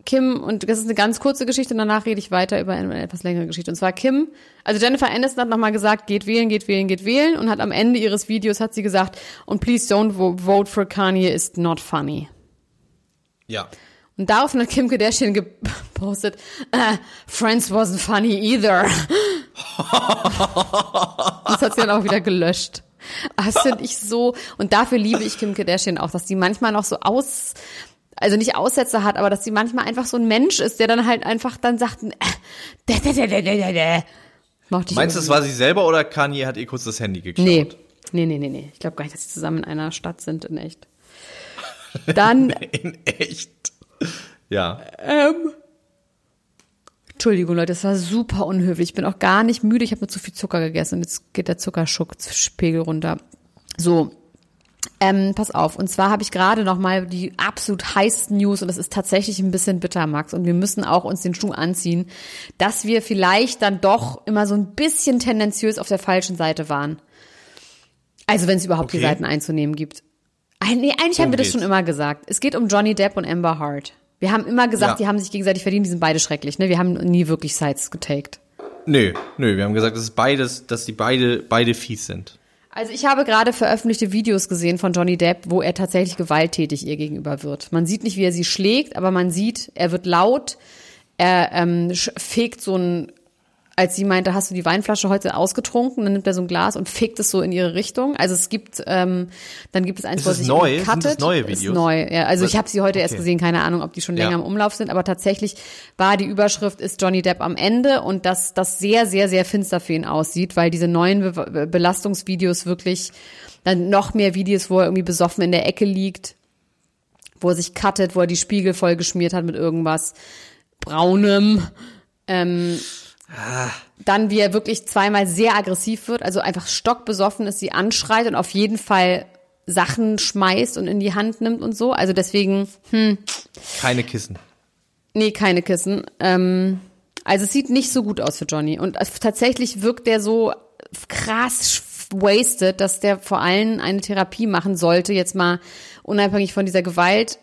Kim, und das ist eine ganz kurze Geschichte, und danach rede ich weiter über eine etwas längere Geschichte. Und zwar Kim, also Jennifer Aniston hat nochmal gesagt, geht wählen, geht wählen, geht wählen, und hat am Ende ihres Videos hat sie gesagt, und please don't vo- vote for Kanye, it's not funny. Ja. Und daraufhin hat Kim Kardashian gepostet, äh, Friends wasn't funny either. das hat sie dann auch wieder gelöscht. Das finde ich so, und dafür liebe ich Kim Kardashian auch, dass die manchmal noch so aus, also nicht Aussätze hat, aber dass sie manchmal einfach so ein Mensch ist, der dann halt einfach dann sagt, äh, dä, dä, dä, dä, dä, dä, Meinst du, irgendwie. war sie selber oder Kanye hat ihr kurz das Handy geklaut? Nee. Nee, nee, nee, nee. Ich glaube gar nicht, dass sie zusammen in einer Stadt sind, in echt. Dann In echt. Ja. Entschuldigung, Leute, das war super unhöflich. Ich bin auch gar nicht müde. Ich habe nur zu viel Zucker gegessen und jetzt geht der Zuckerspiegel runter. So, ähm, pass auf. Und zwar habe ich gerade noch mal die absolut heißesten News und das ist tatsächlich ein bisschen bitter, Max. Und wir müssen auch uns den Schuh anziehen, dass wir vielleicht dann doch immer so ein bisschen tendenziös auf der falschen Seite waren. Also wenn es überhaupt die Okay. Seiten einzunehmen gibt. Nee, eigentlich haben wir das geht's? schon immer gesagt. Es geht um Johnny Depp und Amber Hart. Wir haben immer gesagt, Ja. die haben sich gegenseitig verdient, die sind beide schrecklich. Ne? Wir haben nie wirklich Sides getaked. Nö, nö, wir haben gesagt, dass es beides, dass die beide, beide fies sind. Also ich habe gerade veröffentlichte Videos gesehen von Johnny Depp, wo er tatsächlich gewalttätig ihr gegenüber wird. Man sieht nicht, wie er sie schlägt, aber man sieht, er wird laut, er ähm, fegt so ein, als sie meinte, hast du die Weinflasche heute ausgetrunken, dann nimmt er so ein Glas und fegt es so in ihre Richtung. Also es gibt, ähm, dann gibt es eins, Ist wo es sich neu? irgendwie Sind das cuttet. neue Ist Videos? neu, ja. Also ich Was- habe sie heute erst okay. gesehen, keine Ahnung, ob die schon länger Ja. im Umlauf sind, aber tatsächlich war die Überschrift ist Johnny Depp am Ende und dass das sehr, sehr, sehr finster für ihn aussieht, weil diese neuen Be Belastungsvideos wirklich dann noch mehr Videos, wo er irgendwie besoffen in der Ecke liegt, wo er sich cuttet, wo er die Spiegel voll geschmiert hat mit irgendwas braunem. Ähm, Dann, wie er wirklich zweimal sehr aggressiv wird, also einfach stockbesoffen ist, sie anschreit und auf jeden Fall Sachen schmeißt und in die Hand nimmt und so. Also deswegen, Keine Kissen. nee, keine Kissen. Ähm, also es sieht nicht so gut aus für Johnny. Und tatsächlich wirkt der so krass wasted, dass der vor allem eine Therapie machen sollte, jetzt mal unabhängig von dieser Gewalt.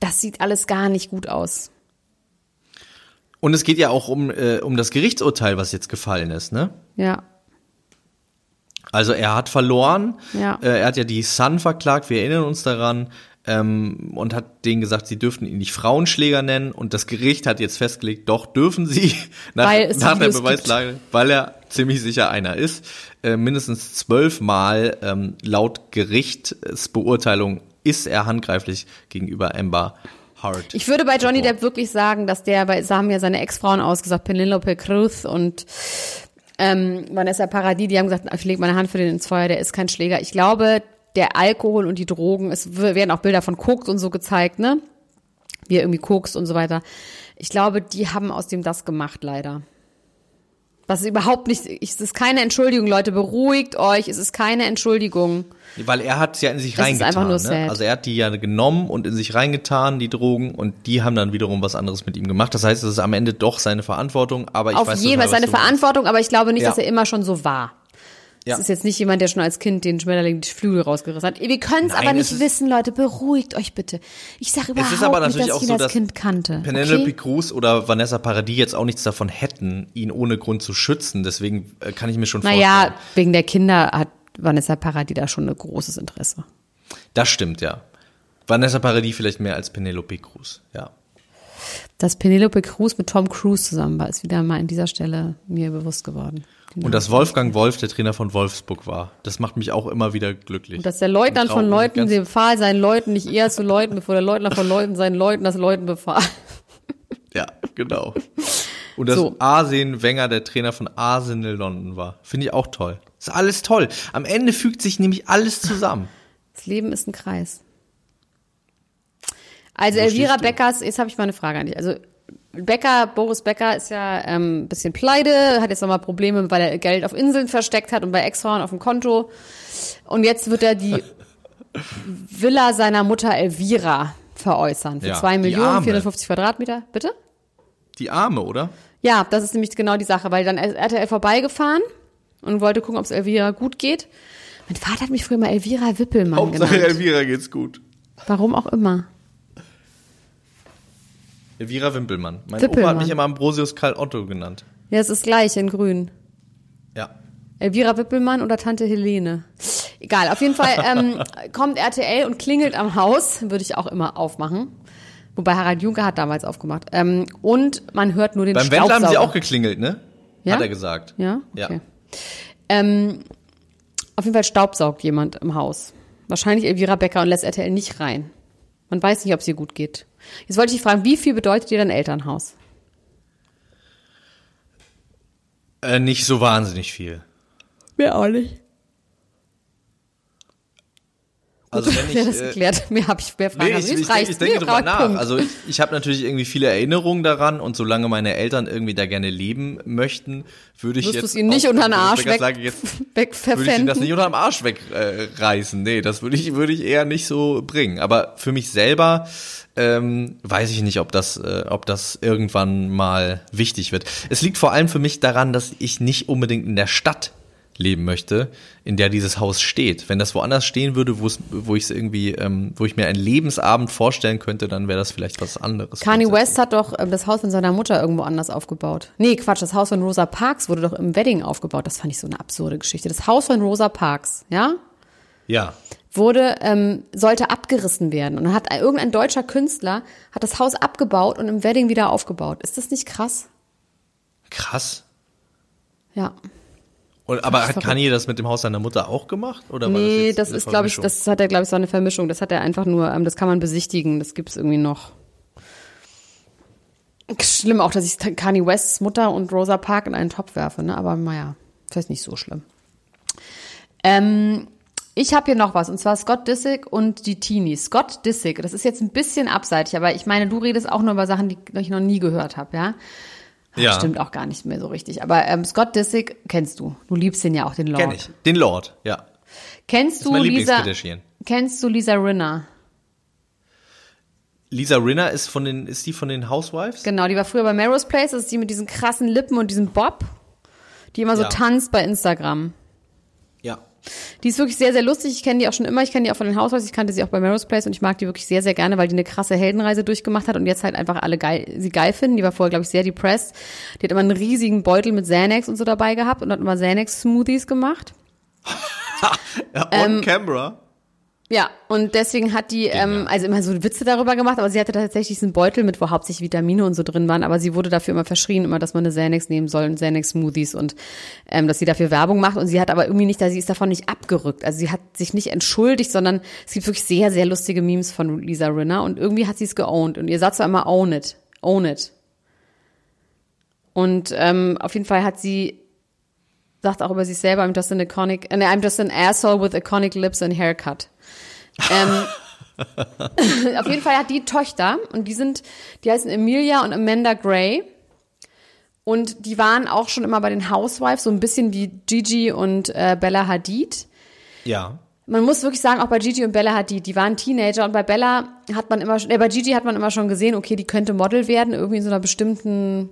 Das sieht alles gar nicht gut aus. Und es geht ja auch um, äh, um das Gerichtsurteil, was jetzt gefallen ist, ne? Ja. Also er hat verloren. Ja. Äh, er hat ja die Sun verklagt, wir erinnern uns daran, ähm, und hat denen gesagt, sie dürften ihn nicht Frauenschläger nennen. Und das Gericht hat jetzt festgelegt, doch dürfen sie nach, nach der Beweislage, weil er ziemlich sicher einer ist. Äh, mindestens zwölfmal ähm, laut Gerichtsbeurteilung ist er handgreiflich gegenüber Amber Hart. Ich würde bei Johnny. Depp wirklich sagen, dass der, bei, da haben ja seine Ex-Frauen ausgesagt, Penelope Cruz und ähm, Vanessa Paradis, die haben gesagt, ich lege meine Hand für den ins Feuer, der ist kein Schläger. Ich glaube, der Alkohol und die Drogen, es werden auch Bilder von Koks und so gezeigt, ne? Wie er irgendwie kokst und so weiter. Ich glaube, die haben aus dem das gemacht, leider. Was überhaupt nicht, ich, es ist keine Entschuldigung, Leute, beruhigt euch, es ist keine Entschuldigung. Weil er hat es ja in sich Das ist reingetan. einfach nur ne? sad. Also er hat die ja genommen und in sich reingetan, die Drogen, und die haben dann wiederum was anderes mit ihm gemacht. Das heißt, es ist am Ende doch seine Verantwortung, aber ich Auf weiß jeden Fall seine. Verantwortung, aber ich glaube nicht, Ja. dass er immer schon so war. Ja. Es ist jetzt nicht jemand, der schon als Kind den Schmetterling die Flügel rausgerissen hat. Wir können es aber es nicht wissen, Leute. Beruhigt euch bitte. Ich sage überhaupt ist aber nicht, natürlich dass auch ich ihn so, als dass Kind kannte. Penelope okay? Cruz oder Vanessa Paradis jetzt auch nichts davon hätten, ihn ohne Grund zu schützen. Deswegen äh, kann ich mir schon Naja, vorstellen. wegen der Kinder hat Vanessa Paradis da schon ein großes Interesse. Das stimmt, ja. Vanessa Paradis vielleicht mehr als Penelope Cruz, ja. Dass Penelope Cruz mit Tom Cruise zusammen war, ist wieder mal an dieser Stelle mir bewusst geworden. Und dass Wolfgang Wolf der Trainer von Wolfsburg war, das macht mich auch immer wieder glücklich. Und dass der Leutnant von Leuten dem befahl, seinen Leuten nicht eher zu läuten, bevor der Leutnant von Leuten seinen Leuten das Leuten befahl. Ja, genau. Und dass So. Arsene Wenger der Trainer von Arsenal London war. Finde ich auch toll. Ist alles toll. Am Ende fügt sich nämlich alles zusammen. Das Leben ist ein Kreis. Also Wo Elvira? Beckers, jetzt habe ich mal eine Frage an dich. Also Becker, Boris Becker ist ja ähm, ein bisschen pleite, hat jetzt nochmal Probleme, weil er Geld auf Inseln versteckt hat und bei Ex-Frauen auf dem Konto. Und jetzt wird er die Villa seiner Mutter Elvira veräußern. Für Ja, zwei die Millionen, Arme. 450 Quadratmeter. Bitte? Die Arme, oder? Ja, das ist nämlich genau die Sache, weil dann ist RTL vorbeigefahren und wollte gucken, ob es Elvira gut geht. Mein Vater hat mich früher mal Elvira Wippelmann Hauptsache genannt. Elvira geht's gut. Warum auch immer. Elvira Wimpelmann. Mein Wippelmann. Opa hat mich immer Ambrosius Karl Otto genannt. Ja, es ist gleich in grün. Ja. Elvira Wippelmann oder Tante Helene. Egal, auf jeden Fall ähm, kommt RTL und klingelt am Haus, würde ich auch immer aufmachen. Wobei Harald Juncker hat damals aufgemacht. Ähm, und man hört nur den Beim Wendler haben sie Staubsauger. auch geklingelt, ne? Ja? Hat er gesagt. Ja? Ja. Okay. Ähm, auf jeden Fall staubsaugt jemand im Haus. Wahrscheinlich Elvira Becker und lässt RTL nicht rein. Man weiß nicht, ob es ihr gut geht. Jetzt wollte ich dich fragen, wie viel bedeutet dir dein Elternhaus? Äh, nicht so wahnsinnig viel. Mir auch nicht. Also wenn ich, ja, das äh, geklärt. Mehr habe ich mehr Fragen. Nee, ich, ich, reicht's. ich denke drüber nach. Punkt. Also ich, ich habe natürlich irgendwie viele Erinnerungen daran und solange meine Eltern irgendwie da gerne leben möchten, würde ich Wirst jetzt ihnen nicht unter den Arsch weg- Lage jetzt weg würde ich ihnen das nicht unter dem Arsch wegreißen. Äh, reißen. nee, das würde ich würde ich eher nicht so bringen. Aber für mich selber ähm, weiß ich nicht, ob das äh, ob das irgendwann mal wichtig wird. Es liegt vor allem für mich daran, dass ich nicht unbedingt in der Stadt leben möchte, in der dieses Haus steht. Wenn das woanders stehen würde, wo ich es irgendwie, ähm, wo ich mir einen Lebensabend vorstellen könnte, dann wäre das vielleicht was anderes. Kanye. West hat doch ähm, das Haus von seiner Mutter irgendwo anders aufgebaut. Nee, Quatsch, das Haus von Rosa Parks wurde doch im Wedding aufgebaut. Das fand ich so eine absurde Geschichte. Das Haus von Rosa Parks, ja, Ja, wurde, ähm, sollte abgerissen werden. Und dann hat irgendein deutscher Künstler hat das Haus abgebaut und im Wedding wieder aufgebaut. Ist das nicht krass? krass. Ja. Und, aber hat. Kanye das mit dem Haus seiner Mutter auch gemacht? Oder Nee, das eine ist, glaube ich, das hat er, glaube ich, so eine Vermischung. Das hat er einfach nur, ähm, das kann man besichtigen. Das gibt's irgendwie noch. Schlimm auch, dass ich Kanye Wests Mutter und Rosa Park in einen Topf werfe, ne? Aber naja, vielleicht nicht so schlimm. Ähm, ich habe hier noch was, und zwar Scott Disick und die Teenies. Scott Disick, das ist jetzt ein bisschen abseitig, aber ich meine, du redest auch nur über Sachen, die ich noch nie gehört habe, ja? Ja. Stimmt auch gar nicht mehr so richtig. Aber ähm, Scott Disick kennst du. Du liebst den ja auch, den Lord. Kenn ich. Den Lord, ja. Kennst du Lisa? Kennst du Lisa Rinner? Lisa Rinner ist von den, ist die von den Housewives? Genau, die war früher bei Melrose Place. Das ist die mit diesen krassen Lippen und diesem Bob, die immer so Ja. tanzt bei Instagram. Die ist wirklich sehr, sehr lustig. Ich kenne die auch schon immer. Ich kenne die auch von den Housewives. Ich kannte sie auch bei Melrose Place und ich mag die wirklich sehr, sehr gerne, weil die eine krasse Heldenreise durchgemacht hat und jetzt halt einfach alle geil, sie geil finden. Die war vorher, glaube ich, sehr depressed. Die hat immer einen riesigen Beutel mit Xanax und so dabei gehabt und hat immer Xanax-Smoothies gemacht. On camera. Ja, und deswegen hat die, ähm, also immer so Witze darüber gemacht, aber sie hatte tatsächlich diesen Beutel mit, wo hauptsächlich Vitamine und so drin waren, aber sie wurde dafür immer verschrien, immer, dass man eine Xanax nehmen soll und Xanax-Smoothies und ähm, dass sie dafür Werbung macht und sie hat aber irgendwie nicht, sie ist davon nicht abgerückt. Also sie hat sich nicht entschuldigt, sondern es gibt wirklich sehr, sehr lustige Memes von Lisa Rinner und irgendwie hat sie es geowned und ihr Satz war immer own it, own it. Und ähm, auf jeden Fall hat sie sagt auch über sich selber, I'm just an iconic, äh, I'm just an asshole with iconic lips and haircut. ähm, auf jeden Fall hat die Töchter und die sind, die heißen Emilia und Amanda Gray. Und die waren auch schon immer bei den Housewives, so ein bisschen wie Gigi und äh, Bella Hadid. Ja. Man muss wirklich sagen, auch bei Gigi und Bella Hadid, die waren Teenager und bei Bella hat man immer schon, äh, bei Gigi hat man immer schon gesehen, okay, die könnte Model werden, irgendwie in so einer bestimmten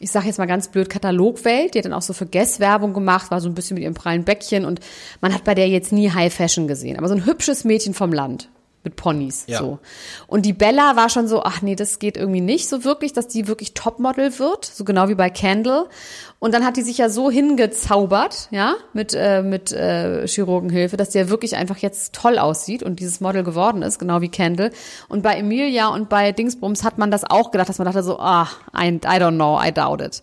ich sage jetzt mal ganz blöd, Katalogwelt. Die hat dann auch so für Guess Werbung gemacht, war so ein bisschen mit ihrem prallen Bäckchen und man hat bei der jetzt nie High Fashion gesehen. Aber so ein hübsches Mädchen vom Land mit Ponys, Ja. so. Und die Bella war schon so, ach nee, das geht irgendwie nicht so wirklich, dass die wirklich Topmodel wird, so genau wie bei Candle. Und dann hat die sich ja so hingezaubert, ja, mit, äh, mit äh, Chirurgenhilfe, dass die ja wirklich einfach jetzt toll aussieht und dieses Model geworden ist, genau wie Candle. Und bei Emilia und bei Dingsbums hat man das auch gedacht, dass man dachte so, ah, I, I don't know, I doubt it.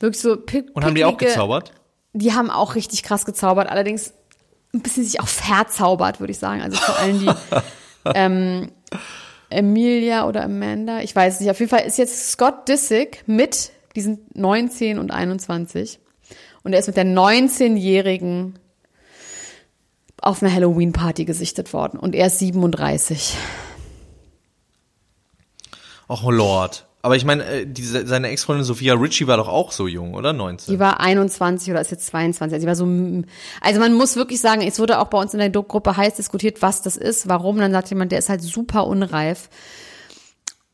Wirklich so pick, Und haben die auch gezaubert? die haben auch richtig krass gezaubert, allerdings ein bisschen sich auch verzaubert, würde ich sagen. Also vor allem die ähm, Emilia oder Amanda, ich weiß nicht. Auf jeden Fall ist jetzt Scott Disick mit, die sind 19 und 21. Und er ist mit der 19-Jährigen auf einer Halloween-Party gesichtet worden. Und er ist 37. Och, Lord. Aber ich meine, äh, diese, seine Ex-Freundin Sophia Ritchie war doch auch so jung, oder? 19. Die war 21 oder ist jetzt 22. Also, die war so, also man muss wirklich sagen, es wurde auch bei uns in der Gruppe heiß diskutiert, was das ist, warum. Dann sagt jemand, der ist halt super unreif.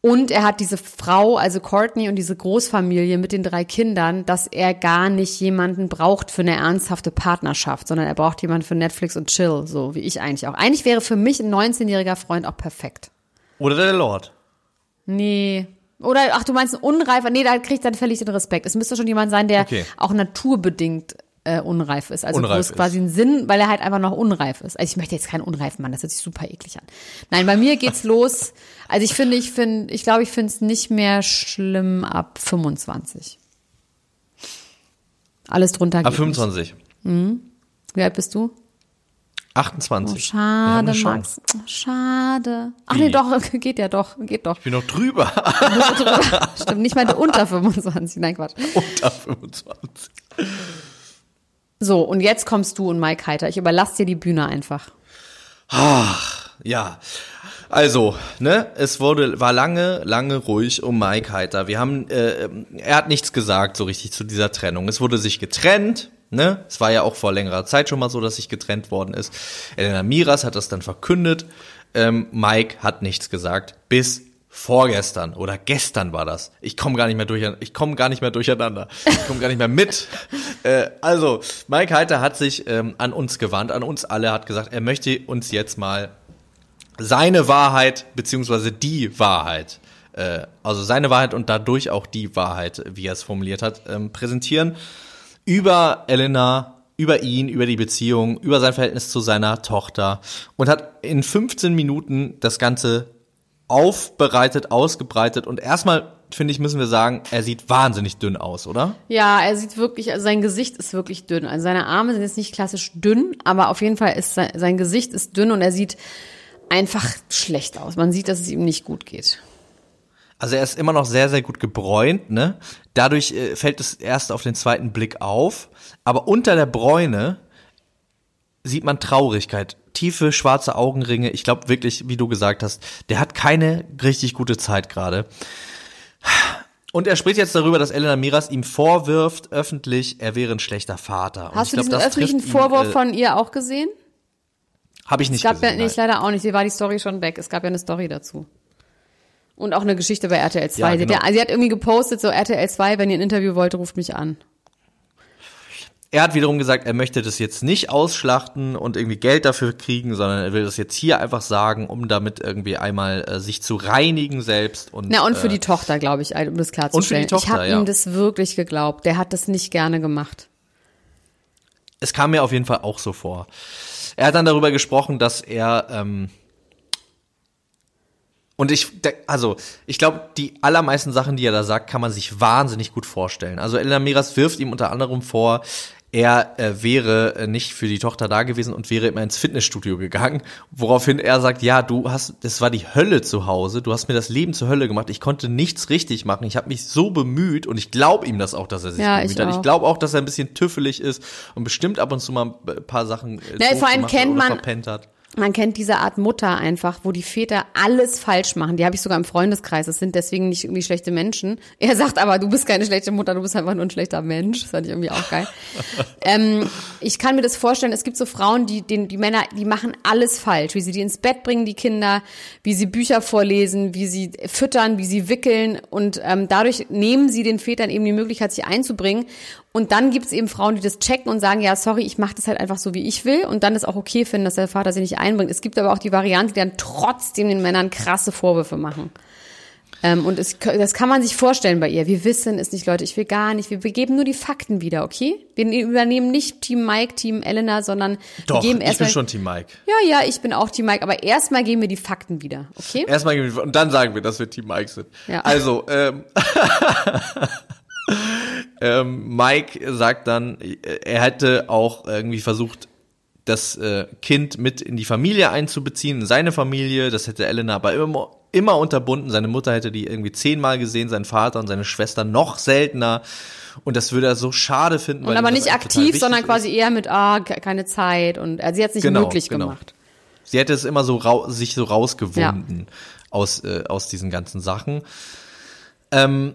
Und er hat diese Frau, also Courtney und diese Großfamilie mit den drei Kindern, dass er gar nicht jemanden braucht für eine ernsthafte Partnerschaft, sondern er braucht jemanden für Netflix und Chill, so wie ich eigentlich auch. Eigentlich wäre für mich ein 19-jähriger Freund auch perfekt. Oder der Lord. Nee. Oder, ach, du meinst ein unreifer? Nee, da kriegt dann völlig den Respekt. Es müsste schon jemand sein, der Okay. auch naturbedingt äh, unreif ist. Also wo Unreif es quasi einen Sinn, weil er halt einfach noch unreif ist. Also ich möchte jetzt keinen unreifen Mann, das hört sich super eklig an. Nein, bei mir geht's los. Also ich finde, ich finde, ich glaube, ich finde es nicht mehr schlimm ab 25. Alles drunter geht Ab 25. Nicht. Wie alt bist du? 28. Oh, schade. Max. Oh, schade. Ach nee, doch, geht ja doch, geht doch. Ich bin noch drüber. Stimmt, nicht mal unter 25. Nein, Quatsch. Unter 25. So, und jetzt kommst du und Mike Heiter. Ich überlasse dir die Bühne einfach. Ja, also, ne, es wurde, war lange, lange ruhig um Mike Heiter. Wir haben, äh, er hat nichts gesagt so richtig zu dieser Trennung. Es wurde sich getrennt, ne, es war ja auch vor längerer Zeit schon mal so, dass sich getrennt worden ist. Elena Miras hat das dann verkündet. Ähm, Mike hat nichts gesagt, bis vorgestern oder gestern war das. Ich komme gar nicht mehr durch, ich komme gar nicht mehr durcheinander. Ich komme gar nicht mehr mit. äh, also, Mike Heiter hat sich ähm, an uns gewandt, an uns alle, hat gesagt, er möchte uns jetzt mal seine Wahrheit beziehungsweise die Wahrheit, äh, also seine Wahrheit und dadurch auch die Wahrheit, wie er es formuliert hat, ähm, präsentieren über Elena, über ihn, über die Beziehung, über sein Verhältnis zu seiner Tochter und hat in 15 Minuten das Ganze aufbereitet, ausgebreitet und erstmal finde ich, müssen wir sagen, er sieht wahnsinnig dünn aus, oder? Ja, er sieht wirklich, also sein Gesicht ist wirklich dünn. Also seine Arme sind jetzt nicht klassisch dünn, aber auf jeden Fall ist sein, sein Gesicht ist dünn und er sieht einfach schlecht aus. Man sieht, dass es ihm nicht gut geht. Also er ist immer noch sehr, sehr gut gebräunt, ne? Dadurch äh, fällt es erst auf den zweiten Blick auf. Aber unter der Bräune sieht man Traurigkeit. Tiefe, schwarze Augenringe. Ich glaube wirklich, wie du gesagt hast, der hat keine richtig gute Zeit gerade. Und er spricht jetzt darüber, dass Elena Miras ihm vorwirft, öffentlich, er wäre ein schlechter Vater. Und Hast du glaub, diesen öffentlichen trifft ihn, Vorwurf äh, von ihr auch gesehen? Habe ich Es nicht gab ja, gesehen. nee, ich leider auch nicht. Sie war die Story schon weg. Es gab ja eine Story dazu. Und auch eine Geschichte bei RTL 2. Ja, sie, genau. sie hat irgendwie gepostet, so RTL 2, wenn ihr ein Interview wollt, ruft mich an. er hat wiederum gesagt, er möchte das jetzt nicht ausschlachten und irgendwie Geld dafür kriegen, sondern er will das jetzt hier einfach sagen, um damit irgendwie einmal äh, sich zu reinigen selbst und Na, und für äh, die Tochter, glaube ich, um das klarzustellen. Tochter, ich habe ja. ihm das wirklich geglaubt. Der hat das nicht gerne gemacht. es kam mir auf jeden Fall auch so vor. Er hat dann darüber gesprochen, dass er ähm, und ich, also ich glaube, die allermeisten Sachen, die er da sagt, kann man sich wahnsinnig gut vorstellen. Also Elena Miras wirft ihm unter anderem vor, er äh, wäre äh, nicht für die Tochter da gewesen und wäre immer ins Fitnessstudio gegangen, woraufhin er sagt, ja, du hast, das war die Hölle zu Hause, du hast mir das Leben zur Hölle gemacht, ich konnte nichts richtig machen, ich habe mich so bemüht und ich glaube ihm das auch, dass er sich Ja, bemüht ich hat. auch. Ich glaube auch, dass er ein bisschen tüffelig ist und bestimmt ab und zu mal ein paar Sachen äh, doof vor allem kennt oder man- verpennt hat. Man kennt diese Art Mutter einfach, wo die Väter alles falsch machen. Die habe ich sogar im Freundeskreis. Das sind deswegen nicht irgendwie schlechte Menschen. Er sagt aber, du bist keine schlechte Mutter, du bist einfach nur ein schlechter Mensch. Das fand ich irgendwie auch geil. ähm, ich kann mir das vorstellen, es gibt so Frauen, die, den, die Männer, die machen alles falsch. Wie sie die ins Bett bringen, die Kinder, wie sie Bücher vorlesen, wie sie füttern, wie sie wickeln. Und ähm, dadurch nehmen sie den Vätern eben die Möglichkeit, sich einzubringen. Und dann gibt es eben Frauen, die das checken und sagen, ja, sorry, ich mache das halt einfach so, wie ich will. Und dann ist auch okay finden, dass der Vater sich nicht einbringt. Es gibt aber auch die Variante, die dann trotzdem den Männern krasse Vorwürfe machen. Ähm, und es, das kann man sich vorstellen bei ihr. Wir wissen es nicht, Leute. Ich will gar nicht. Wir, wir geben nur die Fakten wieder, okay? Wir übernehmen nicht Team Mike, Team Elena, sondern Doch, wir geben ich erstmal. bin schon Team Mike. Ja, ja, ich bin auch Team Mike. Aber erstmal geben wir die Fakten wieder, okay? Erstmal geben wir- und dann sagen wir, dass wir Team Mike sind. Ja. Also, ähm, ähm, Mike sagt dann, er hätte auch irgendwie versucht, das äh, Kind mit in die Familie einzubeziehen, in seine Familie. Das hätte Elena aber immer, immer unterbunden. Seine Mutter hätte die irgendwie zehnmal gesehen, sein Vater und seine Schwester noch seltener. Und das würde er so schade finden. Und aber nicht aktiv, sondern ist. quasi eher mit, ah, ke- keine Zeit. Und also sie hat es nicht Genau, möglich genau. gemacht. Sie hätte es immer so sich so rausgewunden aus, äh, aus diesen ganzen Sachen. Ähm,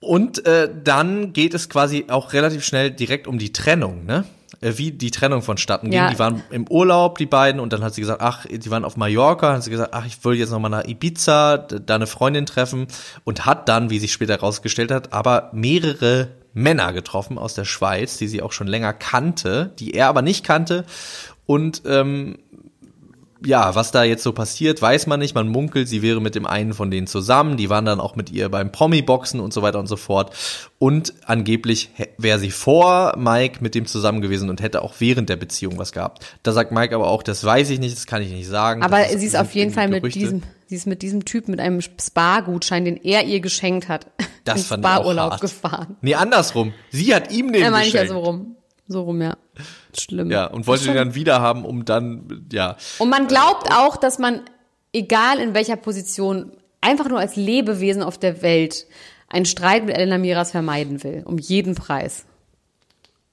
und äh, dann geht es quasi auch relativ schnell direkt um die Trennung, ne? Äh, Wie die Trennung vonstatten ging. Ja. Die waren im Urlaub, die beiden, und dann hat sie gesagt, ach, die waren auf Mallorca, hat sie gesagt, ach, ich will jetzt noch mal nach Ibiza, da eine Freundin treffen und hat dann, wie sich später herausgestellt hat, aber mehrere Männer getroffen aus der Schweiz, die sie auch schon länger kannte, die er aber nicht kannte und ähm, ja, was da jetzt so passiert, weiß man nicht. Man munkelt, sie wäre mit dem einen von denen zusammen. Die waren dann auch mit ihr beim Promi-Boxen und so weiter und so fort. Und angeblich wäre sie vor Mike mit dem zusammen gewesen und hätte auch während der Beziehung was gehabt. Da sagt Mike aber auch, das weiß ich nicht, das kann ich nicht sagen. Aber das sie ist auf jeden Fall mit Gerüchte. diesem, sie ist mit diesem Typ mit einem Spa-Gutschein, den er ihr geschenkt hat, Das fand Spa-Urlaub gefahren. Nee, andersrum. Sie hat ihm den Ja, meine ich ja geschenkt. so rum. So rum, ja. Schlimm. Ja, und wollte den dann wieder haben, um dann, ja. Und man glaubt auch, dass man, egal in welcher Position, einfach nur als Lebewesen auf der Welt einen Streit mit Elena Miras vermeiden will. Um jeden Preis.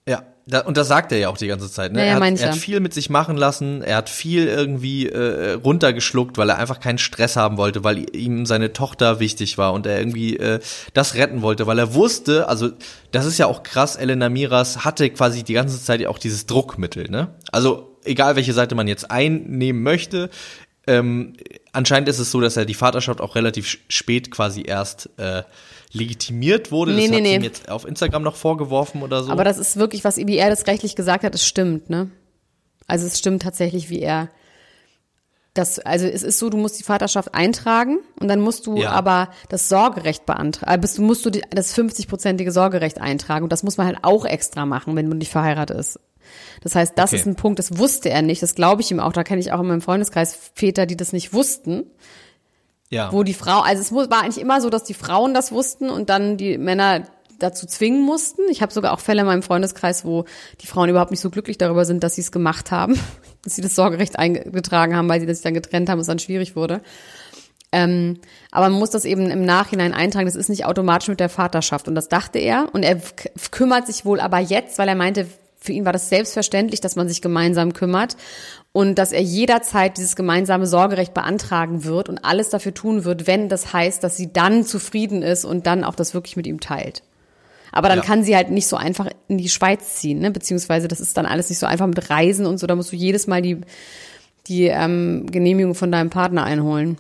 Ja, da, und das sagt er ja auch die ganze Zeit. Ne? Ja, ja, er, hat, er hat viel mit sich machen lassen, er hat viel irgendwie äh, runtergeschluckt, weil er einfach keinen Stress haben wollte, weil ihm seine Tochter wichtig war und er irgendwie äh, das retten wollte, weil er wusste, also das ist ja auch krass, Elena Miras hatte quasi die ganze Zeit auch dieses Druckmittel. Ne? Also egal welche Seite man jetzt einnehmen möchte, ähm, anscheinend ist es so, dass er die Vaterschaft auch relativ spät quasi erst äh, legitimiert wurde. Nee, das nee, hat nee. ihm jetzt auf Instagram noch vorgeworfen oder so. Aber das ist wirklich, was wie er das rechtlich gesagt hat, es stimmt, ne? Also es stimmt tatsächlich, wie er das, also es ist so, du musst die Vaterschaft eintragen und dann musst du Ja. aber das Sorgerecht beantragen, äh, bist du musst du die, das 50-prozentige Sorgerecht eintragen und das muss man halt auch extra machen, wenn man nicht verheiratet ist. Das heißt, das Okay. ist ein Punkt, das wusste er nicht, das glaube ich ihm auch, da kenne ich auch in meinem Freundeskreis Väter, die das nicht wussten ja. wo die Frau, also es war eigentlich immer so, dass die Frauen das wussten und dann die Männer dazu zwingen mussten. Ich habe sogar auch Fälle in meinem Freundeskreis, wo die Frauen überhaupt nicht so glücklich darüber sind, dass sie es gemacht haben, dass sie das Sorgerecht eingetragen haben, weil sie sich dann getrennt haben und es dann schwierig wurde. Ähm, aber man muss das eben im Nachhinein eintragen. Das ist nicht automatisch mit der Vaterschaft. Und das dachte er. Und er kümmert sich wohl aber jetzt, weil er meinte, für ihn war das selbstverständlich, dass man sich gemeinsam kümmert und dass er jederzeit dieses gemeinsame Sorgerecht beantragen wird und alles dafür tun wird, wenn das heißt, dass sie dann zufrieden ist und dann auch das wirklich mit ihm teilt. Aber dann Ja. kann sie halt nicht so einfach in die Schweiz ziehen, ne? beziehungsweise das ist dann alles nicht so einfach mit Reisen und so. Da musst du jedes Mal die, die ähm, Genehmigung von deinem Partner einholen.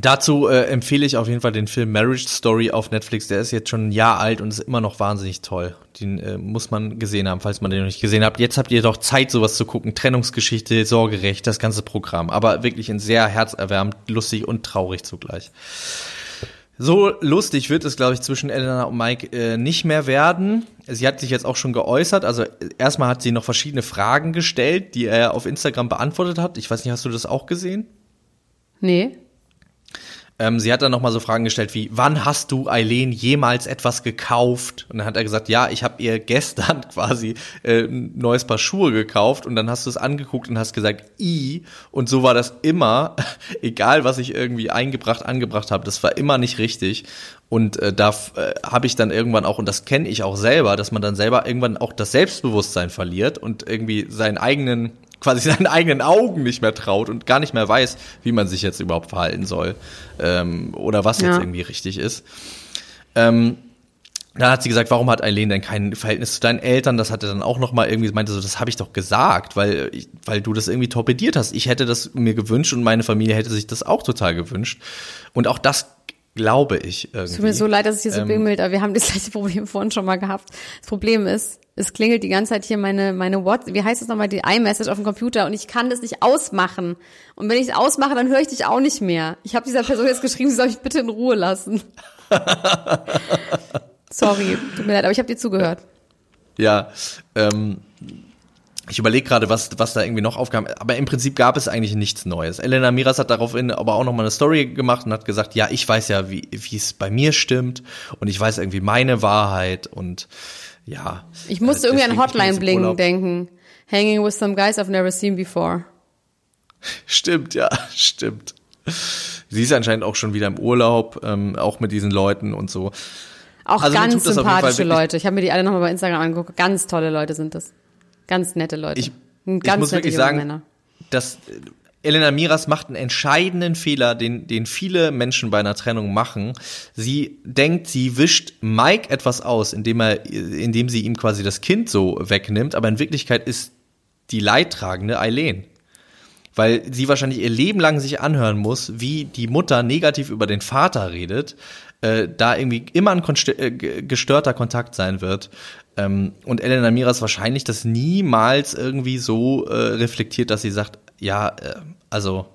Dazu äh, empfehle ich auf jeden Fall den Film Marriage Story auf Netflix. Der ist jetzt schon ein Jahr alt und ist immer noch wahnsinnig toll. Den äh, muss man gesehen haben, falls man den noch nicht gesehen hat. Jetzt habt ihr doch Zeit, sowas zu gucken. Trennungsgeschichte, Sorgerecht, das ganze Programm. Aber wirklich ein sehr herzerwärmend, lustig und traurig zugleich. So lustig wird es, glaube ich, zwischen Elena und Mike äh, nicht mehr werden. Sie hat sich jetzt auch schon geäußert. Also erstmal hat sie noch verschiedene Fragen gestellt, die er auf Instagram beantwortet hat. Ich weiß nicht, hast du das auch gesehen? Nee. Ähm, sie hat dann nochmal so Fragen gestellt wie, wann hast du Eileen jemals etwas gekauft? Und dann hat er gesagt, ja, ich habe ihr gestern quasi äh, ein neues Paar Schuhe gekauft und dann hast du es angeguckt und hast gesagt, i. Und so war das immer, egal was ich irgendwie eingebracht, angebracht habe, das war immer nicht richtig. Und äh, da äh, habe ich dann irgendwann auch, und das kenne ich auch selber, dass man dann selber irgendwann auch das Selbstbewusstsein verliert und irgendwie seinen eigenen quasi seinen eigenen Augen nicht mehr traut und gar nicht mehr weiß, wie man sich jetzt überhaupt verhalten soll ähm, oder was ja. jetzt irgendwie richtig ist. Ähm, dann hat sie gesagt, warum hat Eileen denn kein Verhältnis zu deinen Eltern? Das hat er dann auch noch mal irgendwie meinte so, das habe ich doch gesagt, weil ich, weil du das irgendwie torpediert hast. Ich hätte das mir gewünscht und meine Familie hätte sich das auch total gewünscht. Und auch das glaube ich irgendwie. Es tut mir so leid, dass es hier so ähm, bimmelt, aber wir haben das gleiche Problem vorhin schon mal gehabt. Das Problem ist, es klingelt die ganze Zeit hier meine, meine What, wie heißt es nochmal, die iMessage auf dem Computer und ich kann das nicht ausmachen. Und wenn ich es ausmache, dann höre ich dich auch nicht mehr. Ich habe dieser Person jetzt geschrieben, sie soll mich bitte in Ruhe lassen. Sorry, tut mir leid, aber ich habe dir zugehört. Ja, ähm, ich überlege gerade, was, was da irgendwie noch aufkam. Aber im Prinzip gab es eigentlich nichts Neues. Elena Miras hat daraufhin aber auch nochmal eine Story gemacht und hat gesagt, ja, ich weiß ja, wie es bei mir stimmt und ich weiß irgendwie meine Wahrheit und ja. Ich musste äh, irgendwie an Hotline Bling denken. Hanging with some guys I've never seen before. Stimmt, ja, stimmt. Sie ist anscheinend auch schon wieder im Urlaub, ähm, auch mit diesen Leuten und so. Auch also ganz sympathische Leute. Ich habe mir die alle nochmal bei Instagram angeguckt. Ganz tolle Leute sind das. Ganz nette Leute. Ich, ganz ich muss wirklich sagen, Männer. dass Elena Miras macht einen entscheidenden Fehler, den, den viele Menschen bei einer Trennung machen. Sie denkt, sie wischt Mike etwas aus, indem er, indem sie ihm quasi das Kind so wegnimmt, aber in Wirklichkeit ist die Leidtragende Eileen. Weil sie wahrscheinlich ihr Leben lang sich anhören muss, wie die Mutter negativ über den Vater redet, äh, da irgendwie immer ein äh, gestörter Kontakt sein wird. Ähm, und Elena Miras wahrscheinlich das niemals irgendwie so äh, reflektiert, dass sie sagt, ja, äh, also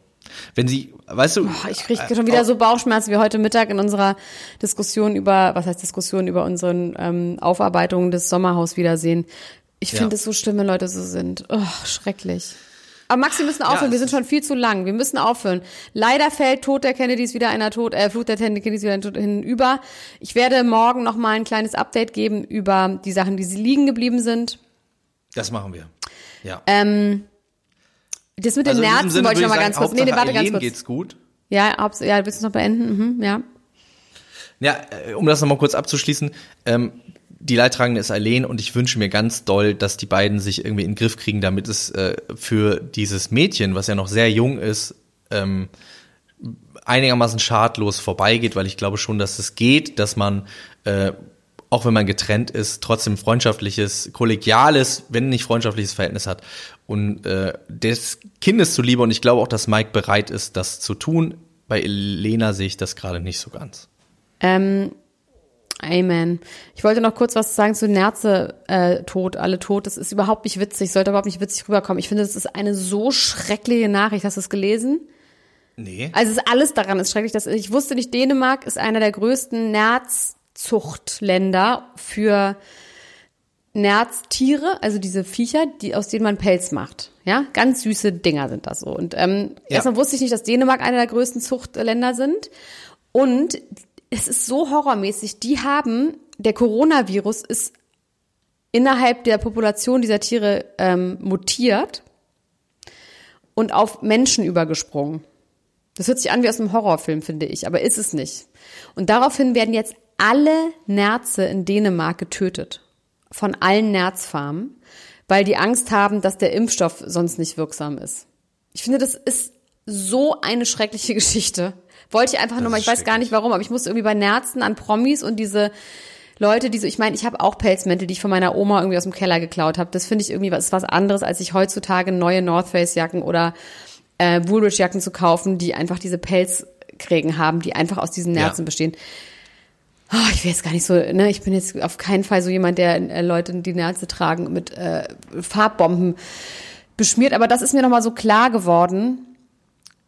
wenn sie, weißt du, oh, ich kriege schon wieder so Bauchschmerzen wie heute Mittag in unserer Diskussion über, was heißt Diskussion über unseren ähm, Aufarbeitungen des Sommerhauswiedersehen. Ich finde es so schlimm, wenn Leute so sind. Oh, schrecklich. Aber Max, wir müssen aufhören. Ja, wir sind schon viel zu lang. Wir müssen aufhören. Leider fällt Tod der Kennedys wieder einer Tod, äh, Flut der Kennedys wieder hinüber. Ich werde morgen noch mal ein kleines Update geben über die Sachen, die sie liegen geblieben sind. Das machen wir. Ja. Ähm, das mit also den Nerzen wollte ich noch mal ganz kurz. Nee, nee, warte ganz kurz. geht's gut. Ja, ja, willst du noch beenden? Mhm, ja. Ja, äh, um das noch mal kurz abzuschließen, ähm, die Leidtragende ist Eileen und ich wünsche mir ganz doll, dass die beiden sich irgendwie in den Griff kriegen, damit es äh, für dieses Mädchen, was ja noch sehr jung ist, ähm, einigermaßen schadlos vorbeigeht, weil ich glaube schon, dass es geht, dass man äh, auch wenn man getrennt ist, trotzdem freundschaftliches, kollegiales, wenn nicht freundschaftliches Verhältnis hat und äh, des Kindes zuliebe. Und ich glaube auch, dass Mike bereit ist, das zu tun. Bei Elena sehe ich das gerade nicht so ganz. Ähm, Amen. Ich wollte noch kurz was sagen zu Nerze äh, tot, alle tot. Das ist überhaupt nicht witzig, sollte überhaupt nicht witzig rüberkommen. Ich finde, das ist eine so schreckliche Nachricht. Hast du es gelesen? Nee. Also es ist alles daran ist schrecklich. Dass, ich wusste nicht, Dänemark ist einer der größten Nerz Zuchtländer für Nerztiere, also diese Viecher, die, aus denen man Pelz macht. Ja, ganz süße Dinger sind das so. Und ähm, ja. erstmal wusste ich nicht, dass Dänemark einer der größten Zuchtländer sind. Und es ist so horrormäßig. Die haben, der Coronavirus ist innerhalb der Population dieser Tiere ähm, mutiert und auf Menschen übergesprungen. Das hört sich an wie aus einem Horrorfilm, finde ich, aber ist es nicht. Und daraufhin werden jetzt alle Nerze in Dänemark getötet. Von allen Nerzfarmen, weil die Angst haben, dass der Impfstoff sonst nicht wirksam ist. Ich finde, das ist so eine schreckliche Geschichte. Wollte ich einfach das nur mal, ich weiß gar nicht warum, aber ich musste irgendwie bei Nerzen an Promis und diese Leute, die so, ich meine, ich habe auch Pelzmäntel, die ich von meiner Oma irgendwie aus dem Keller geklaut habe. Das finde ich irgendwie was, was anderes, als ich heutzutage neue North Face Jacken oder äh, Woolrich Jacken zu kaufen, die einfach diese Pelz Rückenschrägen haben, die einfach aus diesen Nerzen Ja. bestehen. Oh, ich will jetzt gar nicht so, ne, ich bin jetzt auf keinen Fall so jemand, der äh, Leute, die Nerze tragen, mit äh, Farbbomben beschmiert. Aber das ist mir nochmal so klar geworden,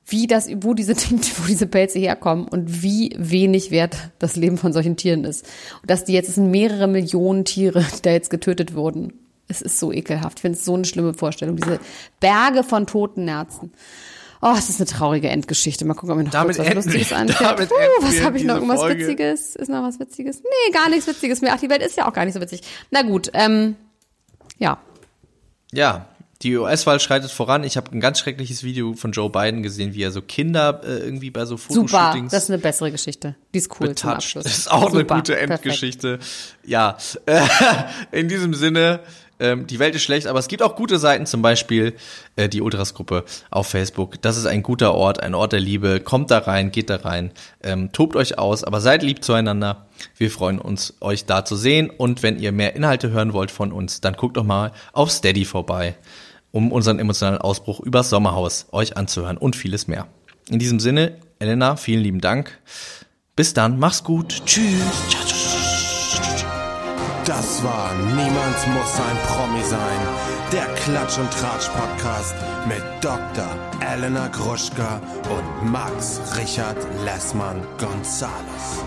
wie das, wo diese, wo diese Pelze herkommen und wie wenig wert das Leben von solchen Tieren ist. Und dass die jetzt, es sind mehrere Millionen Tiere, die da jetzt getötet wurden. Es ist so ekelhaft. Ich finde es so eine schlimme Vorstellung. Diese Berge von toten Nerzen. Oh, es ist eine traurige Endgeschichte. Mal gucken, ob mir noch Damit kurz was Lustiges einfällt. Puh, was habe ich noch? Irgendwas Folge. Witziges? Ist noch was Witziges? Nee, gar nichts Witziges mehr. Ach, die Welt ist ja auch gar nicht so witzig. Na gut, ähm, ja. Ja, die US-Wahl schreitet voran. Ich habe ein ganz schreckliches Video von Joe Biden gesehen, wie er so Kinder äh, irgendwie bei so Super. Fotoshootings Das ist eine bessere Geschichte. Die ist cool zum betatscht. Abschluss. Das ist auch eine Super, gute perfekt. Endgeschichte. Ja, äh, in diesem Sinne, ähm, die Welt ist schlecht, aber es gibt auch gute Seiten, zum Beispiel äh, die Ultras-Gruppe auf Facebook. Das ist ein guter Ort, ein Ort der Liebe. Kommt da rein, geht da rein, ähm, tobt euch aus, aber seid lieb zueinander. Wir freuen uns, euch da zu sehen. Und wenn ihr mehr Inhalte hören wollt von uns, dann guckt doch mal auf Steady vorbei, um unseren emotionalen Ausbruch übers Sommerhaus euch anzuhören und vieles mehr. In diesem Sinne, Elena, vielen lieben Dank. Bis dann, mach's gut. Tschüss. Das war Niemand muss ein Promi sein. Der Klatsch und Tratsch Podcast mit Dr. Elena Gruschka und Max Richard Lessmann Gonzales.